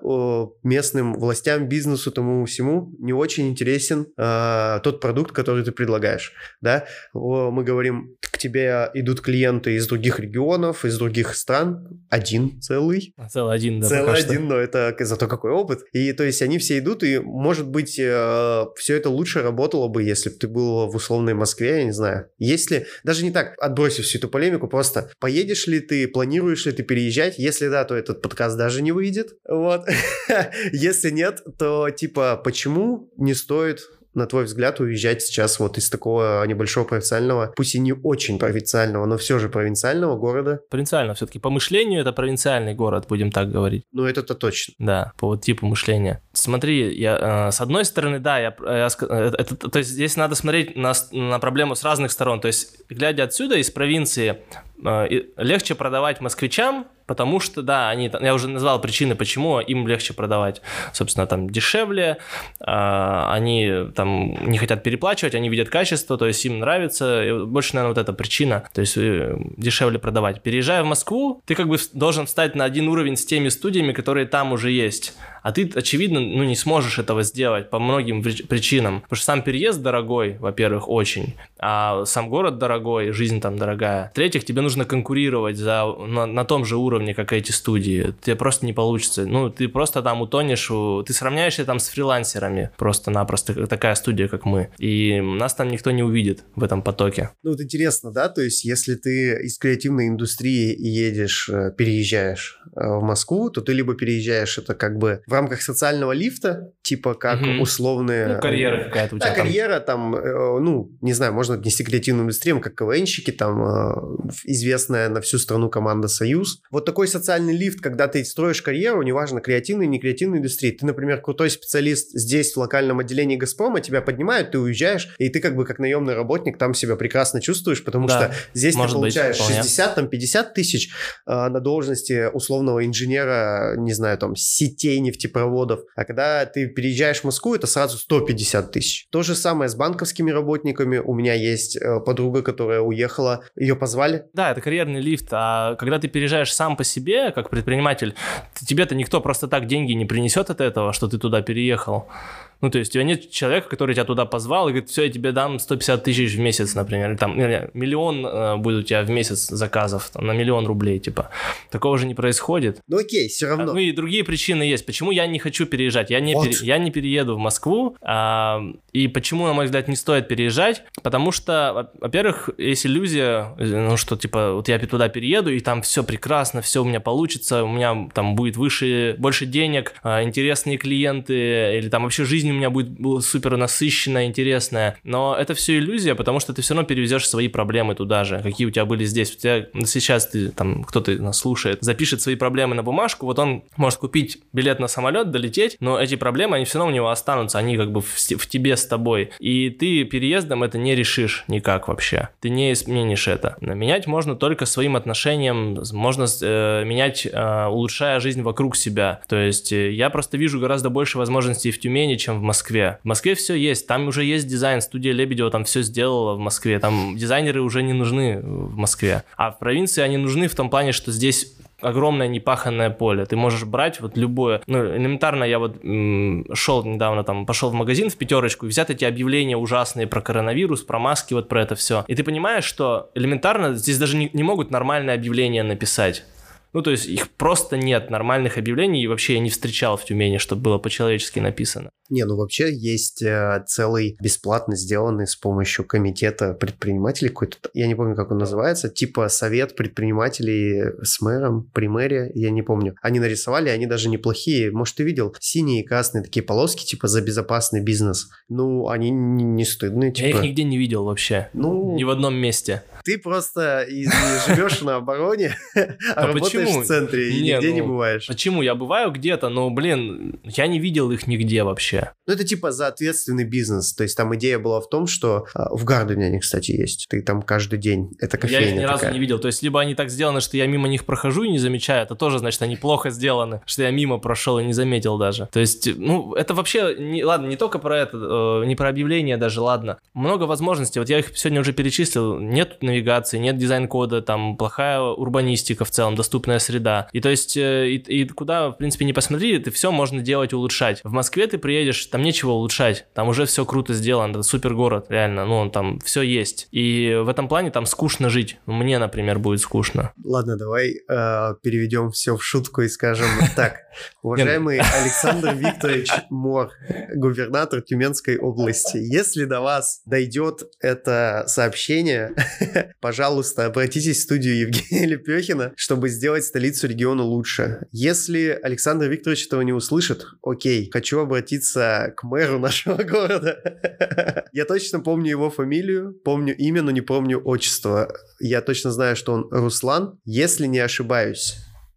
местным властям, бизнесу, тому всему не очень интересен э, тот продукт, который ты предлагаешь. Да, мы говорим, к тебе идут клиенты из других регионов, из других стран, один целый. Целый один, да. Целый один, что. но это зато какой опыт. И то есть они все идут, и может быть, э, все это лучше работало бы, если бы ты был в условной Москве, я не знаю. Если, даже не так, отбросив всю эту полемику, просто поедешь ли ты, планируешь ли ты переезжать? Если да, то этот подкаст даже не выйдет. Вот. <laughs> Если нет, то типа, почему не стоит на твой взгляд, уезжать сейчас вот из такого небольшого провинциального, пусть и не очень провинциального, но все же провинциального города? Провинциально все-таки. По мышлению это провинциальный город, будем так говорить. Ну, это-то точно. Да, по вот типу мышления. Смотри, я, э, с одной стороны, да, я, я, э, это, то есть здесь надо смотреть на, на проблему с разных сторон. То есть, глядя отсюда, из провинции, э, легче продавать москвичам, Потому что, да, они, я уже назвал причины, почему им легче продавать. Собственно, там дешевле, а, они там не хотят переплачивать, они видят качество, то есть им нравится. И больше, наверное, вот эта причина, то есть э, дешевле продавать. Переезжая в Москву, ты как бы должен встать на один уровень с теми студиями, которые там уже есть. А ты, очевидно, ну, не сможешь этого сделать по многим причинам. Потому что сам переезд дорогой, во-первых, очень. А сам город дорогой, жизнь там дорогая. В-третьих, тебе нужно конкурировать за, на, на том же уровне, как эти студии. Тебе просто не получится. Ну, ты просто там утонешь, ты сравняешься там с фрилансерами просто-напросто, такая студия, как мы. И нас там никто не увидит в этом потоке. Ну, вот интересно, да, то есть если ты из креативной индустрии едешь, э, переезжаешь э, в Москву, то ты либо переезжаешь это как бы в рамках социального лифта, типа как угу. условные... Ну, карьера какая-то у тебя Да, там. карьера там, э, ну, не знаю, можно отнести к креативным индустриям, как КВНщики, там э, известная на всю страну команда «Союз». Вот такой социальный лифт, когда ты строишь карьеру, неважно, креативной, не креативной индустрии. Ты, например, крутой специалист здесь, в локальном отделении «Газпрома», тебя поднимают, ты уезжаешь, и ты как бы как наемный работник там себя прекрасно чувствуешь, потому да, что здесь ты получаешь быть, 60, там, 50 тысяч э, на должности условного инженера, не знаю, там, сетей нефть нефтепроводов. А когда ты переезжаешь в Москву, это сразу 150 тысяч. То же самое с банковскими работниками. У меня есть э, подруга, которая уехала, ее позвали. Да, это карьерный лифт. А когда ты переезжаешь сам по себе, как предприниматель, тебе-то никто просто так деньги не принесет от этого, что ты туда переехал. Ну, то есть у тебя нет человека, который тебя туда позвал и говорит, все, я тебе дам 150 тысяч в месяц, например, или там миллион э, будет у тебя в месяц заказов, там, на миллион рублей, типа. Такого же не происходит. Ну окей, все равно. Ну и другие причины есть. Почему я не хочу переезжать? Я не, вот. пере, я не перееду в Москву. А, и почему, на мой взгляд, не стоит переезжать? Потому что, во-первых, есть иллюзия, ну что, типа, вот я туда перееду, и там все прекрасно, все у меня получится, у меня там будет выше, больше денег, а, интересные клиенты, или там вообще жизнь у меня будет супер насыщенная, интересная. Но это все иллюзия, потому что ты все равно перевезешь свои проблемы туда же, какие у тебя были здесь. У тебя сейчас ты там кто-то нас слушает, запишет свои проблемы на бумажку, вот он может купить билет на самолет, долететь, но эти проблемы, они все равно у него останутся, они как бы в, в тебе с тобой. И ты переездом это не решишь никак вообще. Ты не изменишь это. Менять можно только своим отношением, можно э, менять, э, улучшая жизнь вокруг себя. То есть э, я просто вижу гораздо больше возможностей в Тюмени, чем в Москве. В Москве все есть, там уже есть дизайн, студия Лебедева там все сделала в Москве, там дизайнеры уже не нужны в Москве. А в провинции они нужны в том плане, что здесь огромное непаханное поле. Ты можешь брать вот любое. Ну, элементарно я вот м- шел недавно там, пошел в магазин в пятерочку и взять эти объявления ужасные про коронавирус, про маски, вот про это все. И ты понимаешь, что элементарно здесь даже не, не могут нормальное объявление написать. Ну, то есть их просто нет нормальных объявлений, и вообще я не встречал в Тюмени, чтобы было по-человечески написано. Не, ну вообще есть э, целый бесплатно сделанный с помощью комитета предпринимателей какой-то, я не помню, как он называется, типа совет предпринимателей с мэром, при мэре, я не помню. Они нарисовали, они даже неплохие. Может, ты видел? Синие и красные такие полоски, типа за безопасный бизнес. Ну, они не, не стыдные, типа. Я их нигде не видел вообще. Ну... Ни в одном месте. Ты просто живешь на обороне, <laughs> а работаешь в центре и нигде не ну, бываешь. Почему? Я бываю где-то, но, блин, я не видел их нигде вообще. Ну, это типа за ответственный бизнес. То есть там идея была в том, что а, в Гардене они, кстати, есть. Ты там каждый день. Это кофейня Я их ни разу не видел. То есть либо они так сделаны, что я мимо них прохожу и не замечаю, это тоже значит, они плохо сделаны, что я мимо прошел и не заметил даже. То есть, ну, это вообще, не, ладно, не только про это, э, не про объявление даже, ладно. Много возможностей. Вот я их сегодня уже перечислил. Нет навигации, нет дизайн-кода, там плохая урбанистика в целом, доступная среда. И то есть, э, и, и куда, в принципе, не посмотри, ты все можно делать, улучшать. В Москве ты приедешь, там нечего улучшать, там уже все круто сделано, это супер город, реально, ну, там все есть. И в этом плане там скучно жить. Мне, например, будет скучно. Ладно, давай э, переведем все в шутку и скажем так. <laughs> Уважаемый Александр Викторович Мор, губернатор Тюменской области, если до вас дойдет это сообщение, <laughs> пожалуйста, обратитесь в студию Евгения <laughs> Лепехина, чтобы сделать столицу региона лучше. Если Александр Викторович этого не услышит, окей, хочу обратиться к мэру <laughs> нашего города. <laughs> Я точно помню его фамилию, помню имя, но не помню отчество. Я точно знаю, что он Руслан, если не ошибаюсь.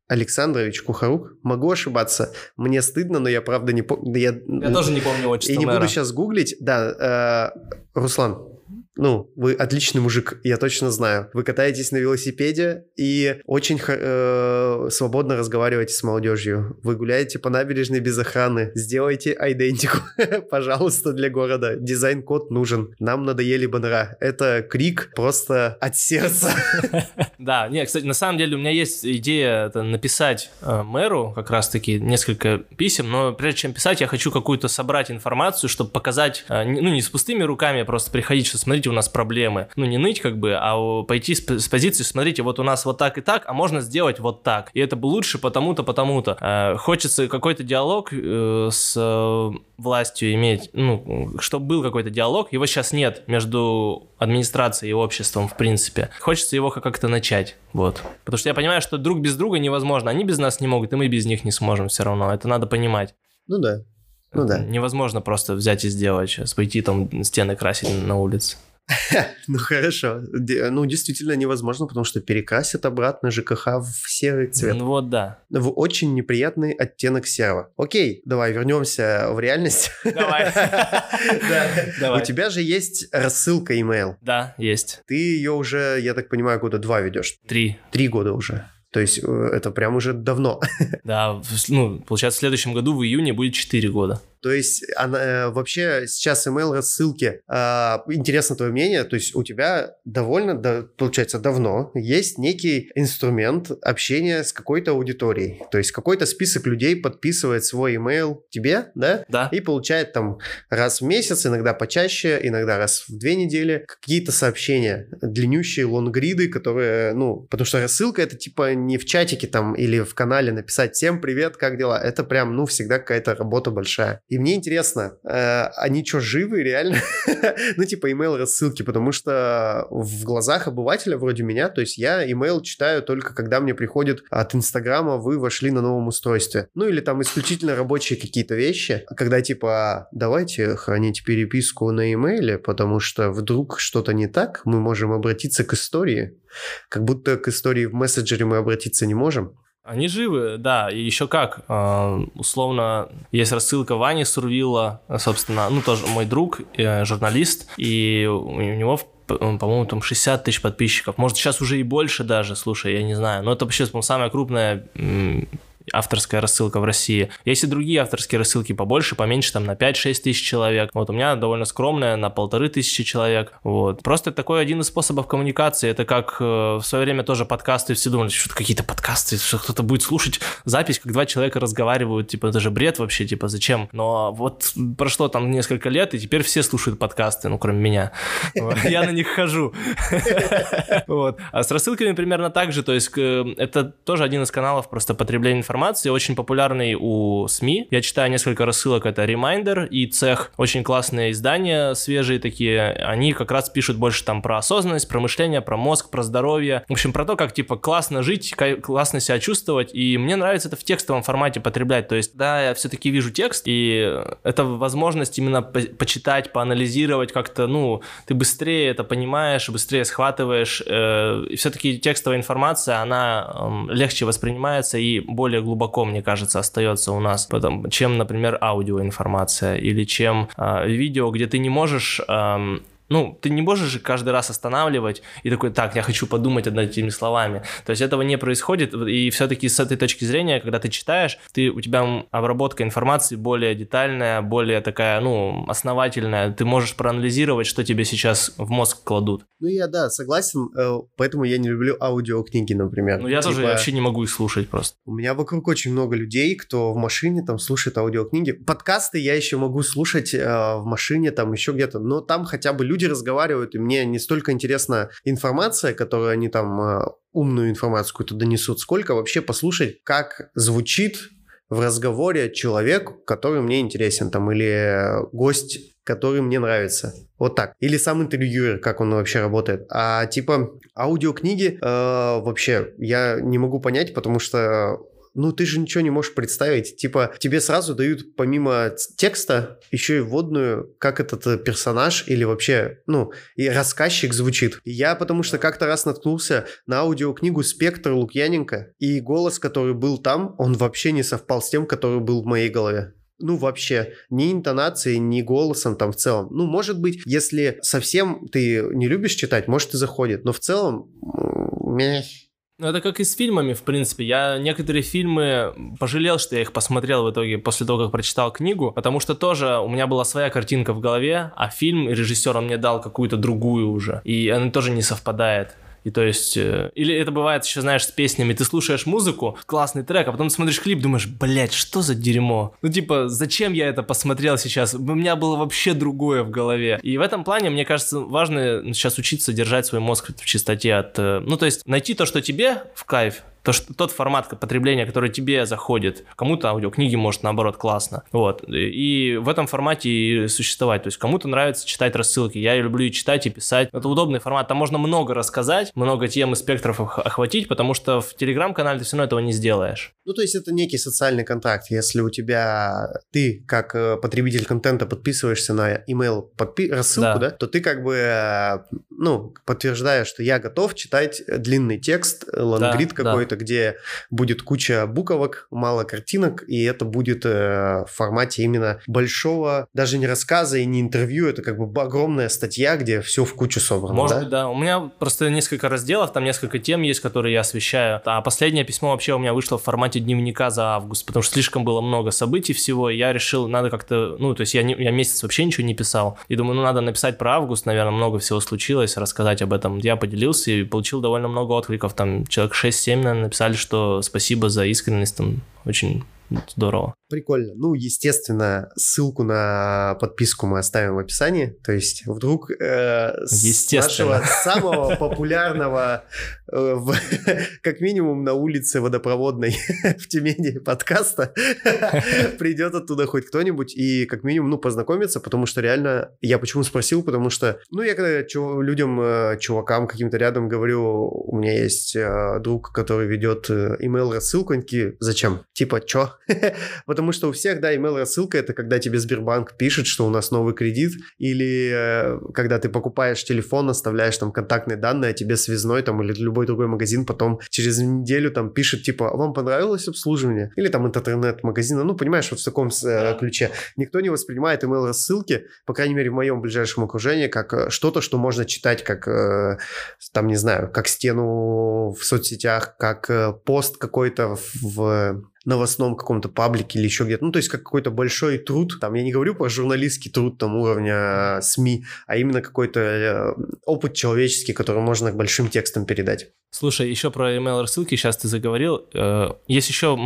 Александрович Кухарук. Могу ошибаться. Мне стыдно, но я правда не помню. Я, я тоже не помню отчество И не мэра. буду сейчас гуглить. Да, э, Руслан, ну, вы отличный мужик, я точно знаю. Вы катаетесь на велосипеде и очень э, свободно разговариваете с молодежью. Вы гуляете по набережной без охраны. Сделайте айдентику, <laughs> пожалуйста, для города. Дизайн-код нужен. Нам надоели баннера. Это крик просто от сердца. <laughs> Да, не, кстати, на самом деле у меня есть идея написать э, мэру как раз-таки несколько писем, но прежде чем писать, я хочу какую-то собрать информацию, чтобы показать, э, ну, не с пустыми руками, а просто приходить, что смотрите, смотрите, у нас проблемы. Ну, не ныть как бы, а пойти с, с позиции, смотрите, вот у нас вот так и так, а можно сделать вот так. И это лучше потому-то, потому-то. Э, хочется какой-то диалог э, с э, властью иметь, ну, чтобы был какой-то диалог. Его сейчас нет между администрацией и обществом, в принципе. Хочется его как-то начать, вот. Потому что я понимаю, что друг без друга невозможно. Они без нас не могут, и мы без них не сможем все равно. Это надо понимать. Ну да. Ну да. Невозможно просто взять и сделать сейчас, пойти там стены красить на улице. <laughs> Ну хорошо. Ну действительно невозможно, потому что перекрасят обратно ЖКХ в серый цвет. Ну вот да. В очень неприятный оттенок серого. Окей, давай вернемся в реальность. Давай. <laughs> У тебя же есть рассылка email. Да, есть. Ты ее уже, я так понимаю, года два ведешь. Три. Три года уже. То есть э, это прям уже давно. <laughs> Да, ну, получается, в следующем году в июне будет 4 года. То есть она, э, вообще сейчас email рассылки. Э, интересно твое мнение, то есть у тебя довольно, да, получается, давно есть некий инструмент общения с какой-то аудиторией. То есть какой-то список людей подписывает свой email тебе, да? Да. И получает там раз в месяц, иногда почаще, иногда раз в две недели какие-то сообщения, длиннющие лонгриды, которые, ну, потому что рассылка это типа не в чатике там или в канале написать «Всем привет, как дела?» Это прям, ну, всегда какая-то работа большая. И мне интересно, э, они что, живы реально? <laughs> ну, типа, email рассылки, потому что в глазах обывателя вроде меня, то есть я email читаю только когда мне приходит от Инстаграма, вы вошли на новом устройстве. Ну, или там исключительно рабочие какие-то вещи, когда типа, давайте хранить переписку на имейле, потому что вдруг что-то не так, мы можем обратиться к истории. Как будто к истории в мессенджере мы обратиться не можем. Они живы, да, и еще как. А, условно, есть рассылка Вани Сурвилла, собственно, ну, тоже мой друг, э, журналист, и у него по-моему, там 60 тысяч подписчиков. Может, сейчас уже и больше даже, слушай, я не знаю. Но это вообще, по-моему, самая крупная авторская рассылка в России. Есть и другие авторские рассылки побольше, поменьше, там на 5-6 тысяч человек. Вот у меня довольно скромная, на полторы тысячи человек. Вот. Просто такой один из способов коммуникации. Это как э, в свое время тоже подкасты, все думали, что какие-то подкасты, что кто-то будет слушать запись, как два человека разговаривают, типа, это же бред вообще, типа, зачем? Но вот прошло там несколько лет, и теперь все слушают подкасты, ну, кроме меня. Я на них хожу. <laughs> А с рассылками примерно так же, то есть это тоже один из каналов просто потребления информации информации, очень популярный у СМИ. Я читаю несколько рассылок, это Reminder и Цех. Очень классные издания, свежие такие. Они как раз пишут больше там про осознанность, про мышление, про мозг, про здоровье. В общем, про то, как типа классно жить, классно себя чувствовать. И мне нравится это в текстовом формате потреблять. То есть, да, я все-таки вижу текст, и это возможность именно по почитать, поанализировать как-то, ну, ты быстрее это понимаешь, быстрее схватываешь. Э, все-таки текстовая информация, она э, легче воспринимается и более глубоко, мне кажется, остается у нас, чем, например, аудиоинформация или чем э, видео, где ты не можешь э, ну, ты не можешь же каждый раз останавливать и такой, так, я хочу подумать над этими словами. То есть этого не происходит, и все-таки с этой точки зрения, когда ты читаешь, ты, у тебя обработка информации более детальная, более такая, ну, основательная. Ты можешь проанализировать, что тебе сейчас в мозг кладут. Ну, я, да, согласен, э, поэтому я не люблю аудиокниги, например. Ну, я типа... тоже вообще не могу их слушать просто. У меня вокруг очень много людей, кто в машине там слушает аудиокниги. Подкасты я еще могу слушать э, в машине, там еще где-то, но там хотя бы люди люди разговаривают, и мне не столько интересна информация, которую они там э, умную информацию какую-то донесут, сколько вообще послушать, как звучит в разговоре человек, который мне интересен, там, или гость, который мне нравится. Вот так. Или сам интервьюер, как он вообще работает. А типа аудиокниги э, вообще я не могу понять, потому что ну ты же ничего не можешь представить. Типа, тебе сразу дают помимо текста еще и вводную, как этот э, персонаж или вообще, ну, и рассказчик звучит. я потому что как-то раз наткнулся на аудиокнигу «Спектр» Лукьяненко, и голос, который был там, он вообще не совпал с тем, который был в моей голове. Ну, вообще, ни интонацией, ни голосом там в целом. Ну, может быть, если совсем ты не любишь читать, может и заходит. Но в целом, мeh, ну, это как и с фильмами, в принципе. Я некоторые фильмы пожалел, что я их посмотрел в итоге после того, как прочитал книгу, потому что тоже у меня была своя картинка в голове, а фильм режиссер он мне дал какую-то другую уже, и она тоже не совпадает. И то есть, э, или это бывает еще, знаешь, с песнями, ты слушаешь музыку, классный трек, а потом смотришь клип, думаешь, блядь, что за дерьмо? Ну, типа, зачем я это посмотрел сейчас? У меня было вообще другое в голове. И в этом плане, мне кажется, важно сейчас учиться держать свой мозг в чистоте от... Э, ну, то есть, найти то, что тебе в кайф, то, что, тот формат потребления, который тебе заходит, кому-то аудиокниги может наоборот классно, вот, и в этом формате и существовать, то есть кому-то нравится читать рассылки, я люблю и читать, и писать, это удобный формат, там можно много рассказать, много тем и спектров охватить, потому что в Телеграм-канале ты все равно этого не сделаешь. Ну, то есть это некий социальный контакт, если у тебя, ты как э, потребитель контента подписываешься на email подпи- рассылку, да. да, то ты как бы, э, ну, подтверждаешь, что я готов читать длинный текст, лонгрид да, какой-то, да где будет куча буквок, мало картинок, и это будет э, в формате именно большого, даже не рассказа и не интервью, это как бы огромная статья, где все в кучу собрано. Может да? быть, да. У меня просто несколько разделов, там несколько тем есть, которые я освещаю. А последнее письмо вообще у меня вышло в формате дневника за август, потому что слишком было много событий всего, и я решил, надо как-то, ну, то есть я, не, я месяц вообще ничего не писал, и думаю, ну, надо написать про август, наверное, много всего случилось, рассказать об этом. Я поделился и получил довольно много откликов, там человек 6-7, наверное, написали, что спасибо за искренность, там очень здорово. Прикольно. Ну, естественно, ссылку на подписку мы оставим в описании. То есть вдруг э, с нашего <laughs> самого популярного, э, в, <laughs> как минимум на улице водопроводной <laughs> в Тюмени подкаста придет оттуда хоть кто-нибудь и как минимум, ну, познакомиться, потому что реально, я почему спросил, потому что, ну, я когда чу- людям, э, чувакам каким-то рядом говорю, у меня есть э, друг, который ведет э, email рассылку, они такие, зачем? Типа, чё? Потому что у всех, да, email рассылка это когда тебе Сбербанк пишет, что у нас новый кредит, или э, когда ты покупаешь телефон, оставляешь там контактные данные, а тебе связной там или любой другой магазин потом через неделю там пишет, типа, вам понравилось обслуживание? Или там интернет-магазина, ну, понимаешь, вот в таком э, ключе. Никто не воспринимает email рассылки, по крайней мере, в моем ближайшем окружении, как э, что-то, что можно читать, как, э, там, не знаю, как стену в соцсетях, как э, пост какой-то в новостном каком-то паблике или еще где-то. Ну, то есть как какой-то большой труд. Там я не говорю про журналистский труд там уровня СМИ, а именно какой-то э, опыт человеческий, который можно большим текстам передать. Слушай, еще про email рассылки сейчас ты заговорил. Э, есть еще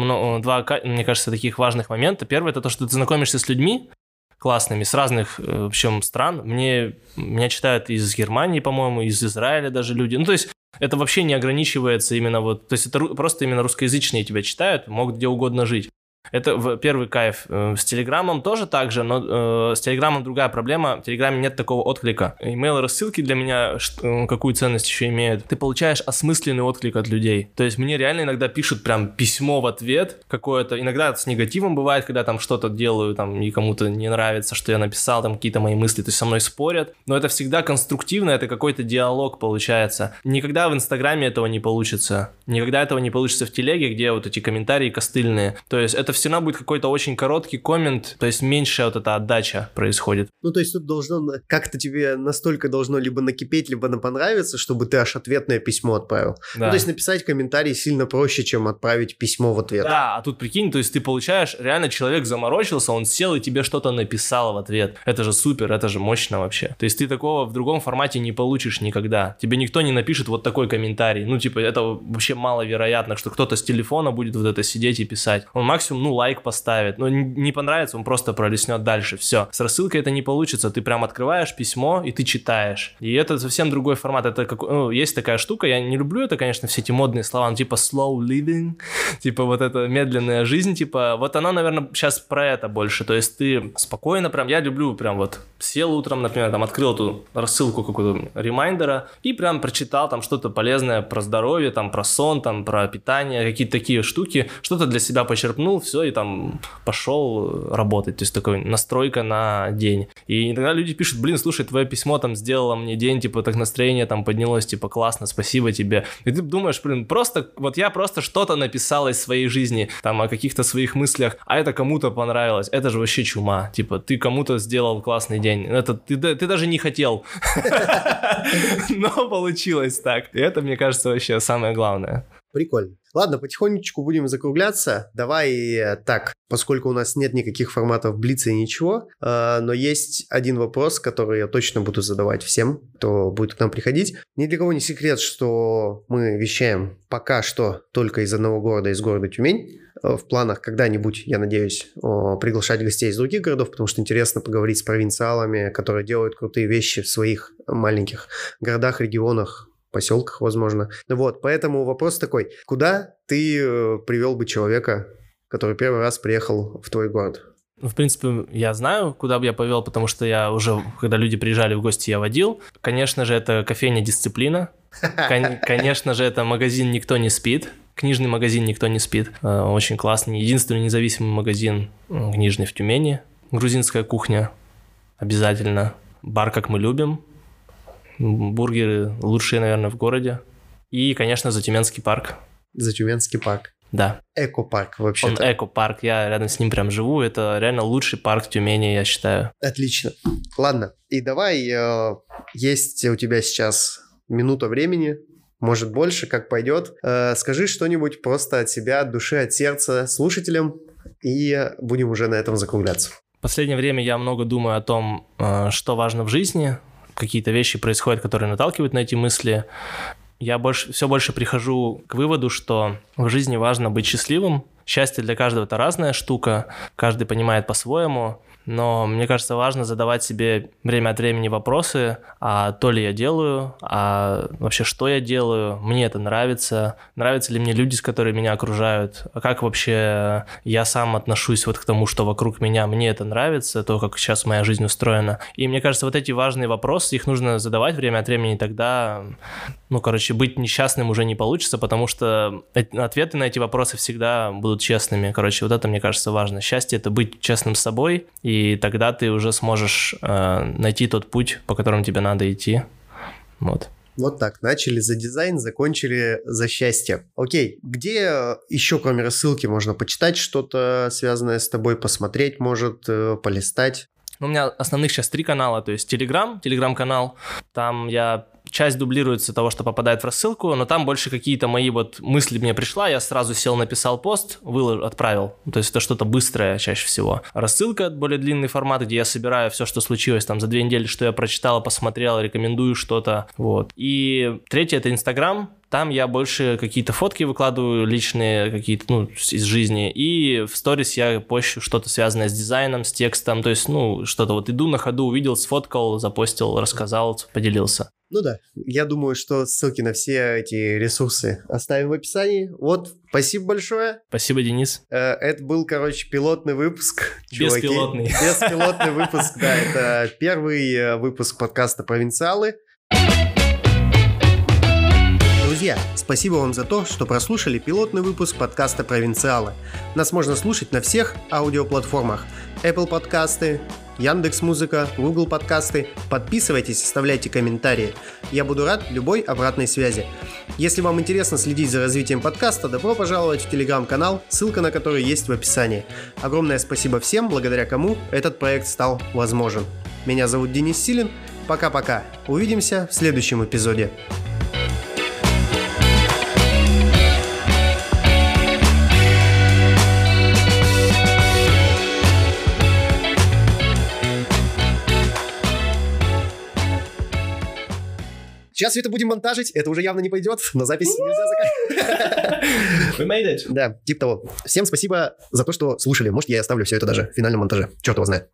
два, мне кажется, таких важных момента. Первый это то, что ты знакомишься с людьми, классными с разных, э, в общем, стран. Мне, меня читают из Германии, по-моему, из Израиля даже люди. Ну, то есть это вообще не ограничивается именно вот, то есть это просто именно русскоязычные тебя читают, могут где угодно жить. Это первый кайф. Э, с Телеграмом тоже так же, но э, с Телеграмом другая проблема. В Телеграме нет такого отклика. Email рассылки для меня что, э, какую ценность еще имеют? Ты получаешь осмысленный отклик от людей. То есть мне реально иногда пишут прям письмо в ответ какое-то. Иногда с негативом бывает, когда там что-то делаю, там и кому-то не нравится, что я написал, там какие-то мои мысли, то есть со мной спорят. Но это всегда конструктивно, это какой-то диалог получается. Никогда в Инстаграме этого не получится. Никогда этого не получится в Телеге, где вот эти комментарии костыльные. То есть это все равно будет какой-то очень короткий коммент, то есть меньшая вот эта отдача происходит. Ну, то есть тут должно как-то тебе настолько должно либо накипеть, либо на понравиться, чтобы ты аж ответное письмо отправил. Да. Ну, то есть написать комментарий сильно проще, чем отправить письмо в ответ. Да, а тут прикинь, то есть ты получаешь, реально человек заморочился, он сел и тебе что-то написал в ответ. Это же супер, это же мощно вообще. То есть ты такого в другом формате не получишь никогда. Тебе никто не напишет вот такой комментарий. Ну, типа, это вообще маловероятно, что кто-то с телефона будет вот это сидеть и писать. Он максимум, ну, лайк поставит. Ну, не понравится, он просто пролистнет дальше. Все. С рассылкой это не получится. Ты прям открываешь письмо и ты читаешь. И это совсем другой формат. Это как, ну, есть такая штука, я не люблю это, конечно, все эти модные слова, ну, типа slow living, <laughs> типа вот эта медленная жизнь, типа, вот она, наверное, сейчас про это больше. То есть ты спокойно прям, я люблю прям вот сел утром, например, там открыл эту рассылку какую-то Reminder а и прям прочитал там что-то полезное про здоровье, там про сон, там про питание, какие-то такие штуки, что-то для себя почерпнул, все, и там пошел работать. То есть такой настройка на день. И иногда люди пишут, блин, слушай, твое письмо там сделало мне день, типа так настроение там поднялось, типа классно, спасибо тебе. И ты думаешь, блин, просто, вот я просто что-то написал из своей жизни, там о каких-то своих мыслях, а это кому-то понравилось. Это же вообще чума. Типа ты кому-то сделал классный день. Это ты, ты даже не хотел. <laughs> Но получилось так. И это, мне кажется, вообще самое главное. Прикольно. Ладно, потихонечку будем закругляться. Давай э, так, поскольку у нас нет никаких форматов Блица и ничего, э, но есть один вопрос, который я точно буду задавать всем, кто будет к нам приходить. Ни для кого не секрет, что мы вещаем пока что только из одного города, из города Тюмень. Э, в планах когда-нибудь, я надеюсь, приглашать гостей из других городов, потому что интересно поговорить с провинциалами, которые делают крутые вещи в своих маленьких городах, регионах, поселках, возможно. Вот, поэтому вопрос такой, куда ты э, привел бы человека, который первый раз приехал в твой город? Ну, в принципе, я знаю, куда бы я повел, потому что я уже, когда люди приезжали в гости, я водил. Конечно же, это кофейня «Дисциплина». Кон- <laughs> конечно же, это магазин «Никто не спит». Книжный магазин «Никто не спит». Э, очень классный. Единственный независимый магазин э, книжный в Тюмени. Грузинская кухня. Обязательно. Бар «Как мы любим». Бургеры лучшие, наверное, в городе. И, конечно, Затюменский парк. Затюменский парк. Да. Эко-парк вообще. Он эко-парк, я рядом с ним прям живу. Это реально лучший парк в Тюмени, я считаю. Отлично. Ладно, и давай, э, есть у тебя сейчас минута времени, может больше, как пойдет. Э, скажи что-нибудь просто от себя, от души, от сердца слушателям, и будем уже на этом закругляться. В последнее время я много думаю о том, э, что важно в жизни, какие-то вещи происходят, которые наталкивают на эти мысли, я больше, все больше прихожу к выводу, что в жизни важно быть счастливым. Счастье для каждого это разная штука, каждый понимает по-своему но мне кажется, важно задавать себе время от времени вопросы, а то ли я делаю, а вообще что я делаю, мне это нравится, нравятся ли мне люди, с которыми меня окружают, а как вообще я сам отношусь вот к тому, что вокруг меня, мне это нравится, то, как сейчас моя жизнь устроена. И мне кажется, вот эти важные вопросы, их нужно задавать время от времени, тогда, ну, короче, быть несчастным уже не получится, потому что ответы на эти вопросы всегда будут честными. Короче, вот это, мне кажется, важно. Счастье — это быть честным с собой тогда ты уже сможешь э, найти тот путь, по которому тебе надо идти. Вот. Вот так, начали за дизайн, закончили за счастье. Окей, где еще кроме рассылки можно почитать что-то связанное с тобой, посмотреть, может, э, полистать? Ну, у меня основных сейчас три канала, то есть Telegram, Telegram-канал, там я часть дублируется того, что попадает в рассылку, но там больше какие-то мои вот мысли мне пришла, я сразу сел, написал пост, выложил, отправил. То есть это что-то быстрое чаще всего. Рассылка, более длинный формат, где я собираю все, что случилось там за две недели, что я прочитал, посмотрел, рекомендую что-то. Вот. И третье это Инстаграм, там я больше какие-то фотки выкладываю личные, какие-то, ну, из жизни. И в сторис я пощу что-то связанное с дизайном, с текстом. То есть, ну, что-то вот иду на ходу, увидел, сфоткал, запостил, рассказал, поделился. Ну да, я думаю, что ссылки на все эти ресурсы оставим в описании. Вот, спасибо большое. Спасибо, Денис. Э, это был, короче, пилотный выпуск. <laughs> Чуваки. Беспилотный. Беспилотный выпуск, да, это первый э, выпуск подкаста «Провинциалы». Друзья, спасибо вам за то, что прослушали пилотный выпуск подкаста «Провинциалы». Нас можно слушать на всех аудиоплатформах. Apple подкасты, Яндекс Музыка, Google подкасты. Подписывайтесь, оставляйте комментарии. Я буду рад любой обратной связи. Если вам интересно следить за развитием подкаста, добро пожаловать в телеграм-канал, ссылка на который есть в описании. Огромное спасибо всем, благодаря кому этот проект стал возможен. Меня зовут Денис Силин. Пока-пока. Увидимся в следующем эпизоде. Сейчас все это будем монтажить, это уже явно не пойдет, но запись нельзя заканчивать. We made it. Да, типа того. Всем спасибо за то, что слушали. Может, я оставлю все это даже в финальном монтаже. Черт его знает.